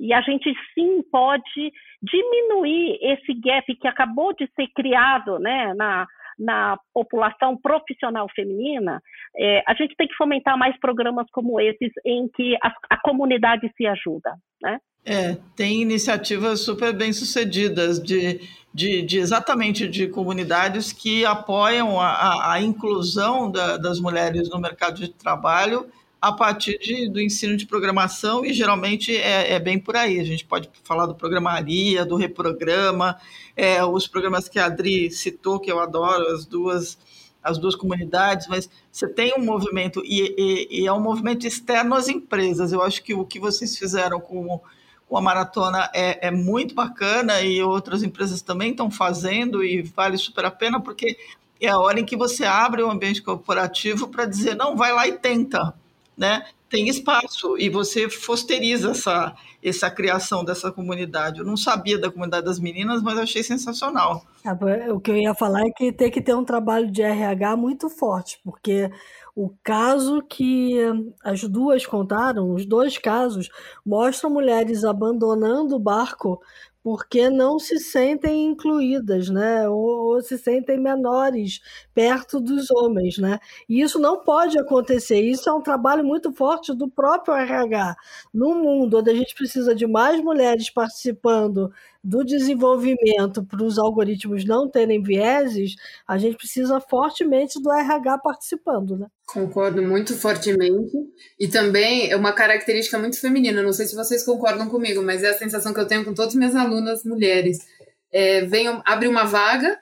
E a gente sim pode diminuir esse gap que acabou de ser criado né, na, na população profissional feminina. É, a gente tem que fomentar mais programas como esses em que a, a comunidade se ajuda. Né? É, tem iniciativas super bem sucedidas de, de, de exatamente de comunidades que apoiam a, a, a inclusão da, das mulheres no mercado de trabalho a partir de, do ensino de programação e geralmente é, é, bem por aí. A gente pode falar do programaria, do reprograma, é, os programas que a Adri citou, que eu adoro, as duas as duas comunidades, mas você tem um movimento, e, e, e, é um movimento externo às empresas. Eu acho que o que vocês fizeram com, com a maratona é, é muito bacana e outras empresas também estão fazendo e vale super a pena, porque é a hora em que você abre o ambiente corporativo para dizer, não, vai lá e tenta né, tem espaço e você fosteriza essa, essa criação dessa comunidade. Eu não sabia da comunidade das meninas, mas achei sensacional. O que eu ia falar é que tem que ter um trabalho de RH muito forte, porque o caso que as duas contaram, os dois casos, mostram mulheres abandonando o barco porque não se sentem incluídas, né? Ou, ou, se sentem menores perto dos homens, né? E isso não pode acontecer. Isso é um trabalho muito forte do próprio RH. No mundo onde a gente precisa de mais mulheres participando do desenvolvimento para os algoritmos não terem vieses, a gente precisa fortemente do RH participando, né? Concordo muito fortemente. E também é uma característica muito feminina. Não sei se vocês concordam comigo, mas é a sensação que eu tenho com todas as minhas alunas mulheres. É, vem, abre uma vaga,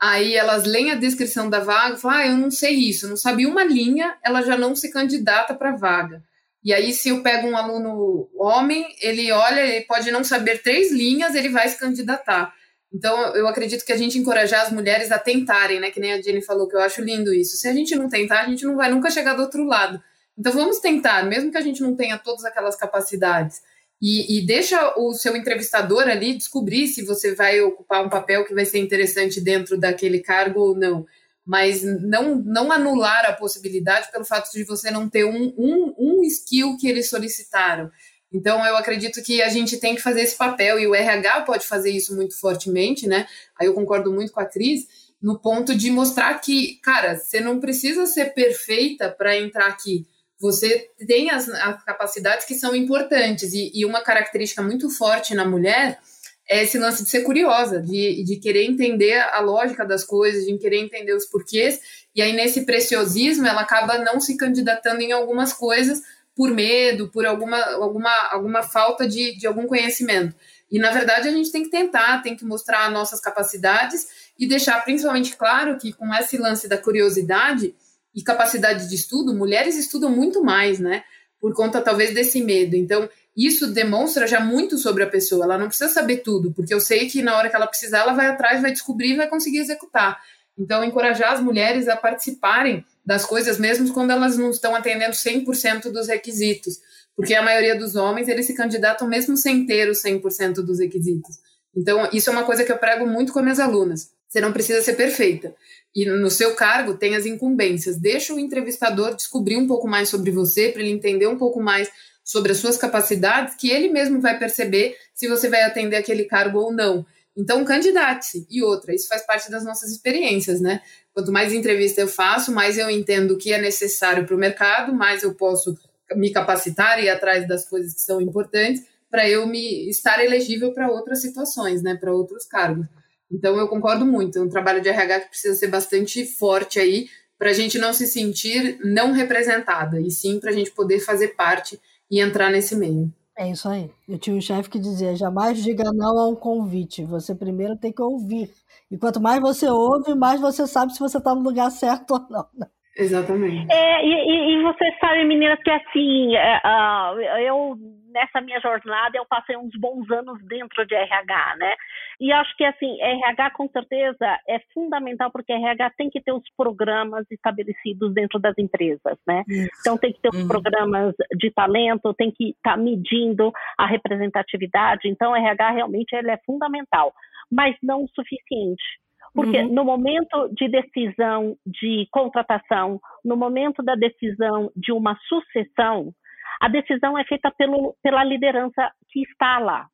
aí elas leem a descrição da vaga e falam: Ah, eu não sei isso, não sabia uma linha, ela já não se candidata para vaga. E aí, se eu pego um aluno homem, ele olha, ele pode não saber três linhas, ele vai se candidatar. Então, eu acredito que a gente encorajar as mulheres a tentarem, né? Que nem a Jenny falou, que eu acho lindo isso. Se a gente não tentar, a gente não vai nunca chegar do outro lado. Então vamos tentar, mesmo que a gente não tenha todas aquelas capacidades, e, e, deixa o seu entrevistador ali descobrir se você vai ocupar um papel que vai ser interessante dentro daquele cargo ou não. Mas não, não anular a possibilidade pelo fato de você não ter um, um, um skill que eles solicitaram. Então, eu acredito que a gente tem que fazer esse papel, e o RH pode fazer isso muito fortemente, né? Aí eu concordo muito com a Cris, no ponto de mostrar que, cara, você não precisa ser perfeita para entrar aqui você tem as, as capacidades que são importantes. E, e, uma característica muito forte na mulher é esse lance de ser curiosa, de, de querer entender a lógica das coisas, de querer entender os porquês. E aí, nesse preciosismo, ela acaba não se candidatando em algumas coisas por medo, por alguma, alguma, alguma falta de, de algum conhecimento. E, na verdade, a gente tem que tentar, tem que mostrar nossas capacidades e deixar principalmente claro que, com esse lance da curiosidade, e capacidade de estudo, mulheres estudam muito mais, né? Por conta talvez desse medo. Então, isso demonstra já muito sobre a pessoa. Ela não precisa saber tudo, porque eu sei que na hora que ela precisar, ela vai atrás, vai descobrir e vai conseguir executar. Então, encorajar as mulheres a participarem das coisas, mesmo quando elas não estão atendendo 100% dos requisitos. Porque a maioria dos homens, eles se candidatam mesmo sem ter os 100% dos requisitos. Então, isso é uma coisa que eu prego muito com as minhas alunas. Você não precisa ser perfeita. E no seu cargo tem as incumbências. Deixa o entrevistador descobrir um pouco mais sobre você, para ele entender um pouco mais sobre as suas capacidades, que ele mesmo vai perceber se você vai atender aquele cargo ou não. Então, candidate-se. E outra, isso faz parte das nossas experiências, né? Quanto mais entrevista eu faço, mais eu entendo o que é necessário para o mercado, mais eu posso me capacitar e ir atrás das coisas que são importantes para eu me estar elegível para outras situações, né? Para outros cargos. Então, eu concordo muito. É um trabalho de RH que precisa ser bastante forte aí, para a gente não se sentir não representada, e sim para a gente poder fazer parte e entrar nesse meio. É isso aí. Eu tinha um chefe que dizia: jamais diga não a um convite. Você primeiro tem que ouvir. E quanto mais você ouve, mais você sabe se você está no lugar certo ou não. Exatamente. É, e, e, você sabe, meninas, que assim, uh, eu nessa minha jornada eu passei uns bons anos dentro de RH, né? E acho que assim, RH com certeza é fundamental porque RH tem que ter os programas estabelecidos dentro das empresas, né? Isso. Então tem que ter os uhum. programas de talento, tem que estar tá medindo a representatividade. Então RH realmente ele é fundamental, mas não o suficiente. Porque uhum. no momento de decisão de contratação, no momento da decisão de uma sucessão, a decisão é feita pelo, pela liderança que está lá.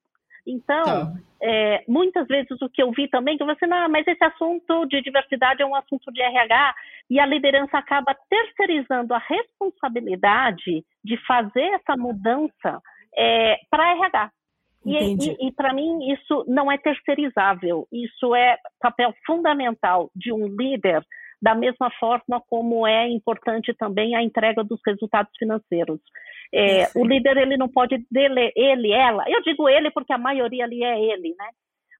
Então, tá. é, muitas vezes o que eu vi também, que você, não, mas esse assunto de diversidade é um assunto de RH, e a liderança acaba terceirizando a responsabilidade de fazer essa mudança é, para RH. E, e, e para mim isso não é terceirizável, isso é papel fundamental de um líder, da mesma forma como é importante também a entrega dos resultados financeiros. É, o líder ele não pode dele, ele, ela. Eu digo ele porque a maioria ali é ele, né?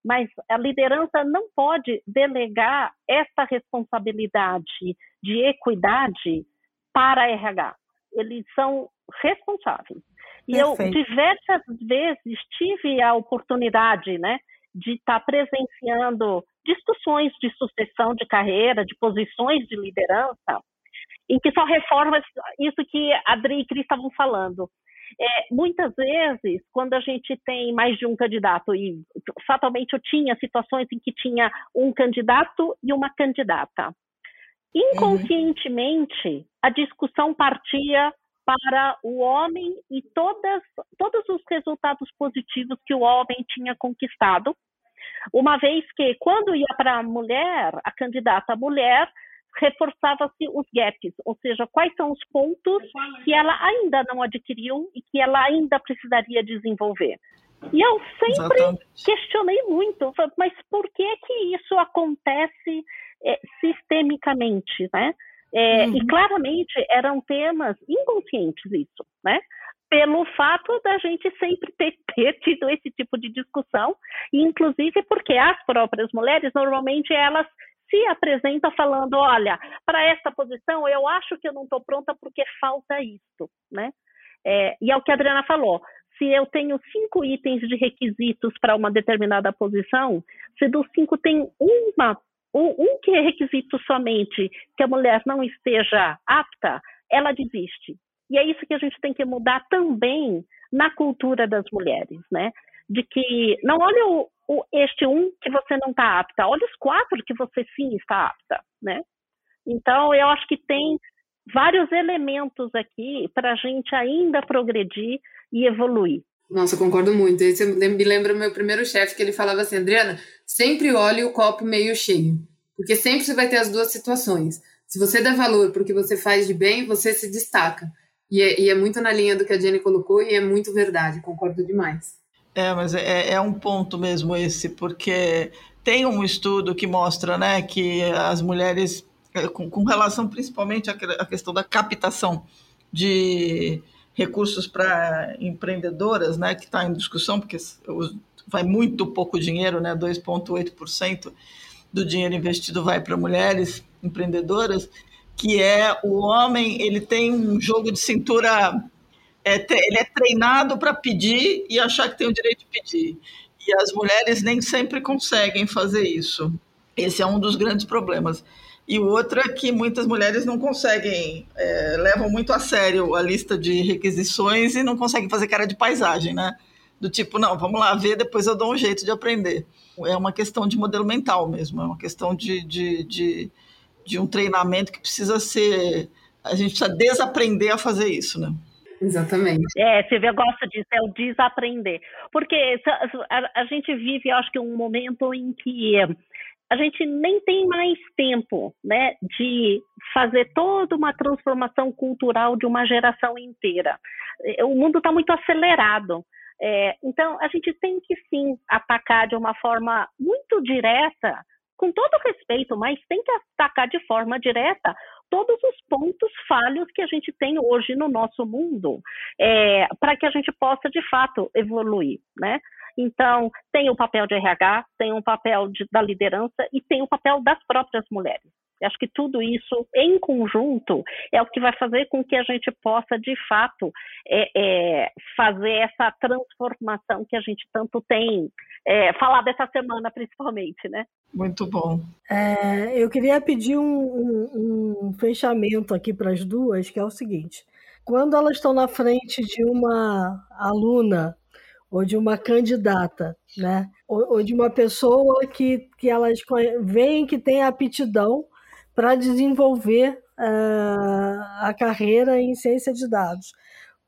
Mas a liderança não pode delegar essa responsabilidade de equidade para a RH. Eles são responsáveis. E Perfeito. eu diversas vezes tive a oportunidade, né, de estar tá presenciando discussões de sucessão de carreira, de posições de liderança, em que só reforma isso que Adri e Cris estavam falando. É, muitas vezes, quando a gente tem mais de um candidato, e fatalmente eu tinha situações em que tinha um candidato e uma candidata, inconscientemente uhum. a discussão partia para o homem e todas, todos os resultados positivos que o homem tinha conquistado, uma vez que, quando ia para a mulher, a candidata mulher, reforçava-se os gaps, ou seja, quais são os pontos que ela ainda não adquiriu e que ela ainda precisaria desenvolver. E eu sempre Exatamente. questionei muito, mas por que que isso acontece é, sistemicamente, né? É, uhum. E claramente eram temas inconscientes isso, né? Pelo fato da gente sempre ter, ter (laughs) tido esse tipo de discussão, inclusive porque as próprias mulheres, normalmente, elas se apresentam falando, olha, para essa posição eu acho que eu não estou pronta porque falta isso, né? É, e é o que a Adriana falou, se eu tenho cinco itens de requisitos para uma determinada posição, se dos cinco tem uma um, um que é requisito somente que a mulher não esteja apta, ela desiste. E é isso que a gente tem que mudar também na cultura das mulheres, né? De que não olha o, o este um que você não está apta, olha os quatro que você sim está apta, né? Então, eu acho que tem vários elementos aqui para a gente ainda progredir e evoluir. Nossa, concordo muito. Esse me lembra o meu primeiro chefe, que ele falava assim, Adriana, sempre olhe o copo meio cheio, porque sempre você vai ter as duas situações. Se você dá valor para o que você faz de bem, você se destaca. E é, e é, muito na linha do que a Jenny colocou e é muito verdade, concordo demais. É, mas é, é um ponto mesmo esse, porque tem um estudo que mostra né, que as mulheres, é, com, com relação principalmente à questão da captação de recursos para empreendedoras, né, que está em discussão, porque vai muito pouco dinheiro, né, 2,8% do dinheiro investido vai para mulheres empreendedoras, que é o homem, ele tem um jogo de cintura, é, ele é treinado para pedir e achar que tem o direito de pedir. E as mulheres nem sempre conseguem fazer isso. Esse é um dos grandes problemas. E o outro é que muitas mulheres não conseguem, é, levam muito a sério a lista de requisições e não conseguem fazer cara de paisagem, né? Do tipo, não, vamos lá ver, depois eu dou um jeito de aprender. É uma questão de modelo mental mesmo, é uma questão de, de, de, de um treinamento que precisa ser. A gente precisa desaprender a fazer isso, né? Exatamente. É, Silvia gosta disso, é o desaprender. Porque a, a, gente vive, acho que, um momento em que a gente nem tem mais tempo né, de fazer toda uma transformação cultural de uma geração inteira. É, o mundo está muito acelerado. É, então, a gente tem que sim atacar de uma forma muito direta, com todo respeito, mas tem que atacar de forma direta todos os pontos falhos que a gente tem hoje no nosso mundo, é, para que a gente possa de fato evoluir, né? Então, tem o papel de RH, tem o papel de, da liderança e tem o papel das próprias mulheres. Eu acho que tudo isso em conjunto é o que vai fazer com que a gente possa, de fato, é, é, fazer essa transformação que a gente tanto tem é, falado essa semana, principalmente, né? Muito bom. É, eu queria pedir um, um, um fechamento aqui para as duas, que é o seguinte: quando elas estão na frente de uma aluna ou de uma candidata, né? Ou, ou, de uma pessoa que, que elas veem que tem aptidão para desenvolver uh, a carreira em ciência de dados.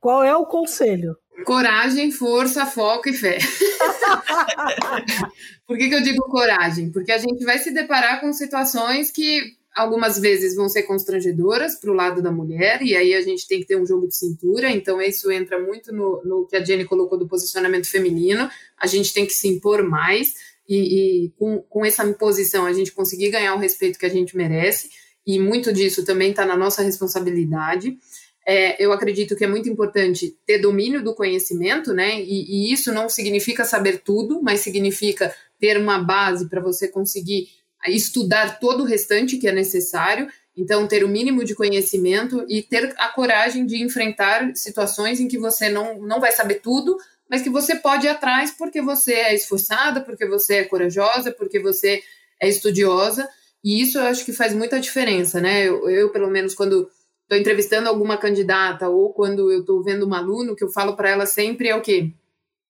Qual é o conselho? Coragem, força, foco e fé. (laughs) Por que, que eu digo coragem? Porque a gente vai se deparar com situações que algumas vezes vão ser constrangedoras para o lado da mulher, e aí a gente tem que ter um jogo de cintura, então isso entra muito no, no que a Jenny colocou do posicionamento feminino, a gente tem que se impor mais, e, e com, com essa imposição a gente conseguir ganhar o respeito que a gente merece, e muito disso também está na nossa responsabilidade. É, eu acredito que é muito importante ter domínio do conhecimento, né? E, e isso não significa saber tudo, mas significa ter uma base para você conseguir estudar todo o restante que é necessário, então ter o mínimo de conhecimento e ter a coragem de enfrentar situações em que você não, não vai saber tudo, mas que você pode ir atrás porque você é esforçada, porque você é corajosa, porque você é estudiosa, e isso eu acho que faz muita diferença, né? Eu, eu pelo menos, quando estou entrevistando alguma candidata ou quando eu estou vendo um aluno, que eu falo para ela sempre é o quê?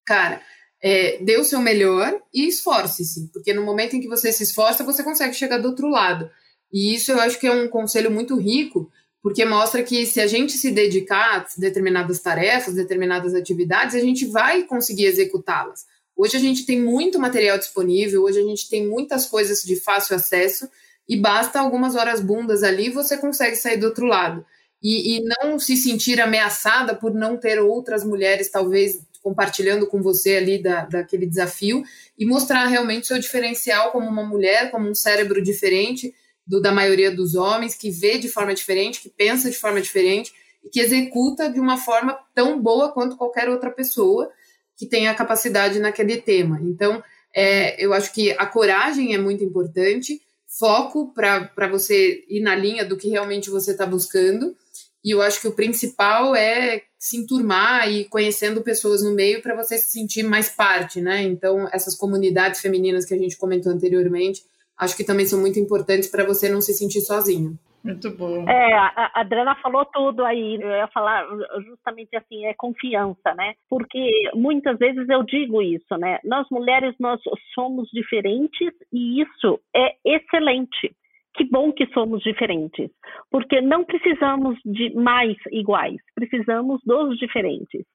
Cara, é, dê o seu melhor e esforce-se, porque no momento em que você se esforça, você consegue chegar do outro lado. E isso eu acho que é um conselho muito rico, porque mostra que se a gente se dedicar a determinadas tarefas, determinadas atividades, a gente vai conseguir executá-las. Hoje a gente tem muito material disponível, hoje a gente tem muitas coisas de fácil acesso e basta algumas horas bundas ali você consegue sair do outro lado. E, e não se sentir ameaçada por não ter outras mulheres, talvez, compartilhando com você ali da, daquele desafio e mostrar realmente seu diferencial como uma mulher, como um cérebro diferente do da maioria dos homens, que vê de forma diferente, que pensa de forma diferente e que executa de uma forma tão boa quanto qualquer outra pessoa que tenha capacidade naquele tema. Então, é, eu acho que a coragem é muito importante, foco para você ir na linha do que realmente você está buscando e eu acho que o principal é se enturmar e conhecendo pessoas no meio para você se sentir mais parte, né? Então, essas comunidades femininas que a gente comentou anteriormente, acho que também são muito importantes para você não se sentir sozinho. Muito bom. É, a Adriana falou tudo aí. Eu ia falar justamente assim, é confiança, né? Porque muitas vezes eu digo isso, né? Nós mulheres, nós somos diferentes e isso é excelente. Que bom que somos diferentes, porque não precisamos de mais iguais, precisamos dos diferentes.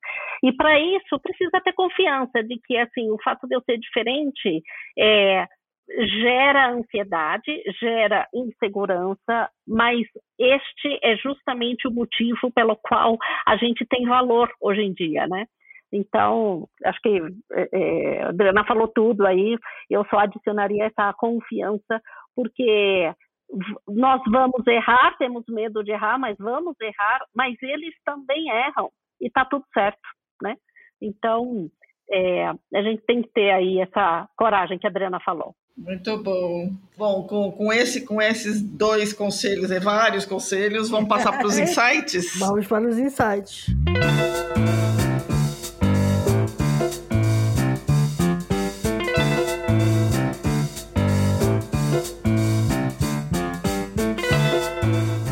E para isso precisa ter confiança de que assim o fato de eu ser diferente é, gera ansiedade, gera insegurança, mas este é justamente o motivo pelo qual a gente tem valor hoje em dia, né? Então, acho que é, é a Adriana falou tudo aí, eu só adicionaria essa confiança, porque nós vamos errar, temos medo de errar, mas vamos errar, mas eles também erram, e está tudo certo, né? Então, é, a gente tem que ter aí essa coragem que a Adriana falou. Muito bom. Bom, com, com, esse, com esses dois conselhos e vários conselhos, vamos passar para os (laughs) insights? Vamos para os insights.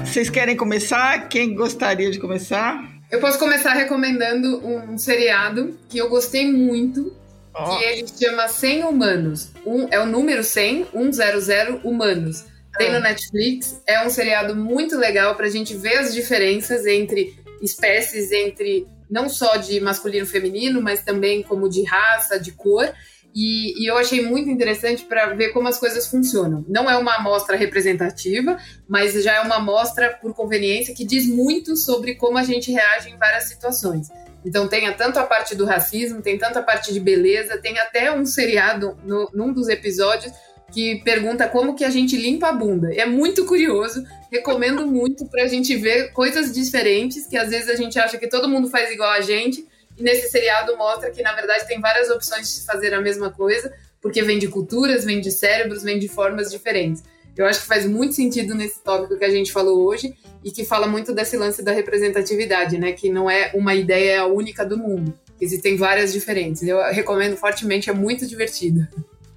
Vocês querem começar? Quem gostaria de começar? Eu posso começar recomendando um seriado que eu gostei muito, Oh. Que ele chama 100 Humanos. Um, é o número 100, 100 Humanos. Tem no ah. Netflix. É um seriado muito legal pra gente ver as diferenças entre espécies, entre não só de masculino e feminino, mas também como de raça, de cor. E, e, eu achei muito interessante para ver como as coisas funcionam. Não é uma amostra representativa, mas já é uma amostra por conveniência que diz muito sobre como a gente reage em várias situações. Então tem tanto a parte do racismo, tem tanto a parte de beleza, tem até um seriado no, num dos episódios que pergunta como que a gente limpa a bunda. É muito curioso, recomendo muito para a gente ver coisas diferentes que às vezes a gente acha que todo mundo faz igual a gente e nesse seriado mostra que na verdade tem várias opções de fazer a mesma coisa, porque vem de culturas, vem de cérebros, vem de formas diferentes. Eu acho que faz muito sentido nesse tópico que a gente falou hoje e que fala muito desse lance da representatividade, né? Que não é uma ideia única do mundo. Existem várias diferentes. Eu recomendo fortemente, é muito divertido.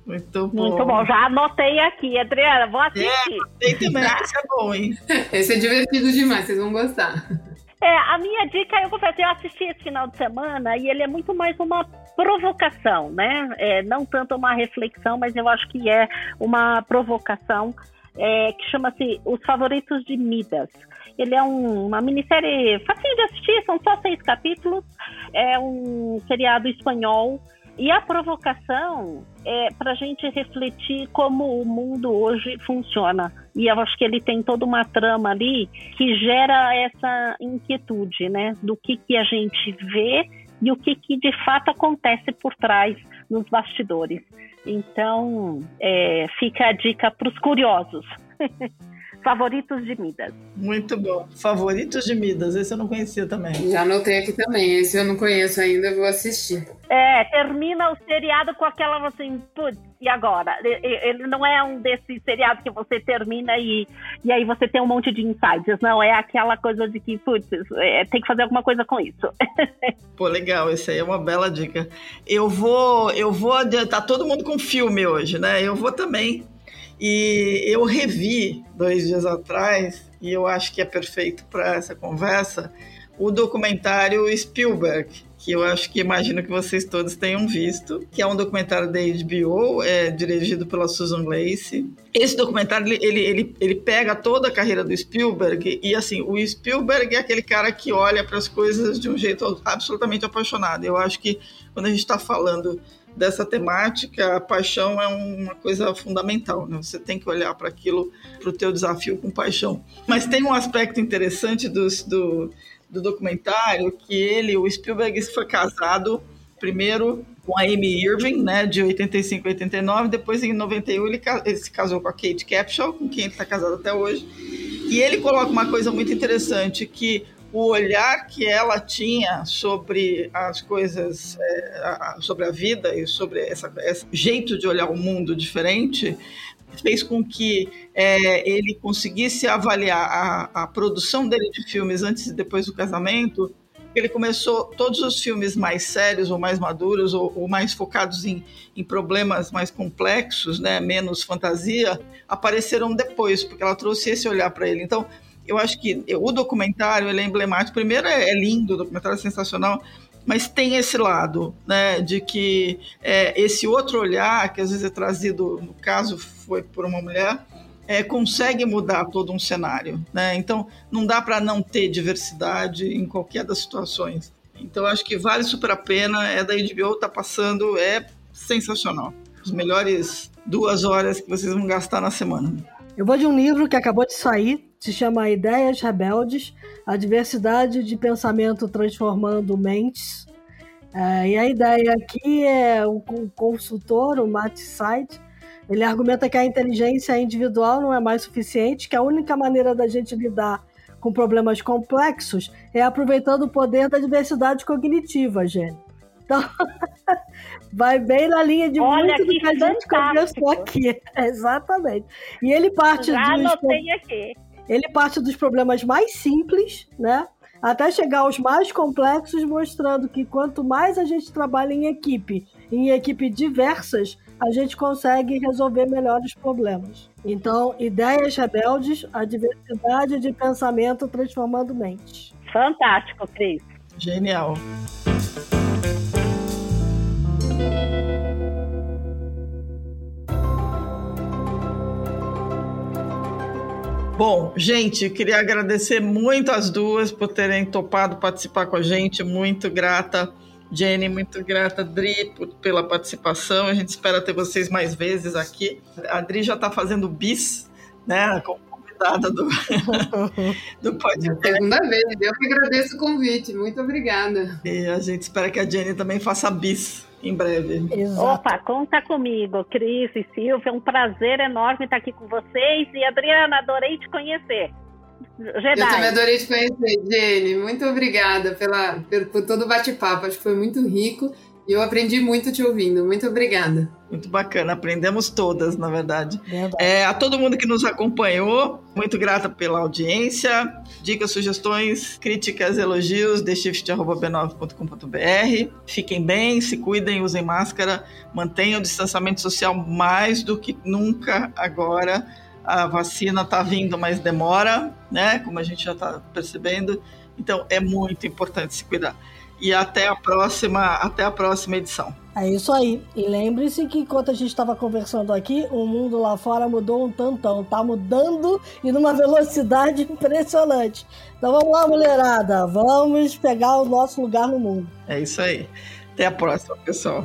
Muito bom. Muito bom. Já anotei aqui, Adriana. Vou assistir. É, anotei também. (laughs) Esse é bom, hein? Esse é divertido demais, vocês vão gostar. É, a minha dica, eu confesso, eu assisti esse final de semana e ele é muito mais uma provocação, né? É, não tanto uma reflexão, mas eu acho que é uma provocação é, que chama-se Os Favoritos de Midas. Ele é um, uma minissérie facinho de assistir, são só seis capítulos. É um seriado espanhol e a provocação é para a gente refletir como o mundo hoje funciona. E eu acho que ele tem toda uma trama ali que gera essa inquietude, né? Do que, que a gente vê e o que, que de fato acontece por trás nos bastidores. Então, é, fica a dica para os curiosos. (laughs) Favoritos de Midas. Muito bom. Favoritos de Midas, esse eu não conhecia também. Já anotei aqui também, esse eu não conheço ainda, vou assistir. É, termina o seriado com aquela assim, putz, e agora? Ele não é um desses seriados que você termina e, e aí você tem um monte de insights, não, é aquela coisa de que, putz, é, tem que fazer alguma coisa com isso. (laughs) Pô, legal, isso aí é uma bela dica. Eu vou, eu vou, tá todo mundo com filme hoje, né? Eu vou também e eu revi dois dias atrás, e eu acho que é perfeito para essa conversa, o documentário Spielberg, que eu acho que imagino que vocês todos tenham visto, que é um documentário da HBO, é dirigido pela Susan Lacey. Esse documentário ele, ele, ele pega toda a carreira do Spielberg e assim, o Spielberg é aquele cara que olha para as coisas de um jeito absolutamente apaixonado. Eu acho que quando a gente está falando dessa temática, a paixão é uma coisa fundamental, né? Você tem que olhar para aquilo, para o teu desafio com paixão. Mas tem um aspecto interessante do, do, do documentário que ele, o Spielberg, foi casado primeiro com a Amy Irving, né, de 85 a 89, depois em 91 ele, ele se casou com a Kate Capshaw, com quem ele está casado até hoje. E ele coloca uma coisa muito interessante que o olhar que ela tinha sobre as coisas, é, sobre a vida e sobre essa, esse jeito de olhar o mundo diferente, fez com que é, ele conseguisse avaliar a, a, produção dele de filmes antes e depois do casamento ele começou todos os filmes mais sérios ou mais maduros ou, ou mais focados em, em, problemas mais complexos, né, menos fantasia, apareceram depois, porque ela trouxe esse olhar para ele. Então, eu acho que o documentário é emblemático. Primeiro, é, é lindo, o documentário é sensacional, mas tem esse lado, né, de que é, esse outro olhar, que às vezes é trazido, no caso foi por uma mulher, é, consegue mudar todo um cenário, né? Então não dá para não ter diversidade em qualquer das situações. Então acho que vale super a pena. É da HBO, tá passando, é sensacional. As melhores duas horas que vocês vão gastar na semana. Eu vou de um livro que acabou de sair, se chama Ideias Rebeldes, a diversidade de pensamento transformando mentes. É, e a ideia aqui é o, o consultor, o Matt Side, ele argumenta que a inteligência individual não é mais suficiente, que a única maneira da gente lidar com problemas complexos é aproveitando o poder da diversidade cognitiva, gente. Então, (laughs) vai bem na linha de Olha, muito do que a gente conversou aqui. (laughs) Exatamente. E ele parte Já dos. Aqui. Ele parte dos problemas mais simples, né? Até chegar aos mais complexos, mostrando que quanto mais a gente trabalha em equipe, em equipe diversas, a gente consegue resolver melhor os problemas. Então, ideias rebeldes, a diversidade de pensamento transformando mentes. Fantástico, Cris. Genial. Bom, gente, queria agradecer muito as duas por terem topado participar com a gente. Muito grata, Jenny, muito grata, Dri, por, pela participação. A gente espera ter vocês mais vezes aqui. A Dri já está fazendo bis, né? Convidada do, (laughs) do podcast. Segunda vez, eu que agradeço o convite. Muito obrigada. E a gente espera que a Jenny também faça bis em breve. Exato. Opa, conta comigo, Cris e Silvia. É um prazer enorme estar aqui com vocês. E Adriana, adorei te conhecer. Jedi. Eu também adorei te conhecer, Jenny. Muito obrigada pela, por, por todo o bate-papo. Acho que foi muito rico. Eu aprendi muito te ouvindo. Muito obrigada. Muito bacana, aprendemos todas, na verdade. É, a todo mundo que nos acompanhou, muito grata pela audiência. Dicas, sugestões, críticas, elogios, theshift.b9.com.br. Fiquem bem, se cuidem, usem máscara, mantenham o distanciamento social mais do que nunca agora. A vacina está vindo, mas demora, né? Como a gente já está percebendo. Então é muito importante se cuidar e até a próxima, até a próxima edição. É isso aí. E lembre-se que enquanto a gente estava conversando aqui, o mundo lá fora mudou um tantão. Tá mudando e numa velocidade impressionante. Então vamos lá, mulherada. Vamos pegar o nosso lugar no mundo. É isso aí. Até a próxima, pessoal.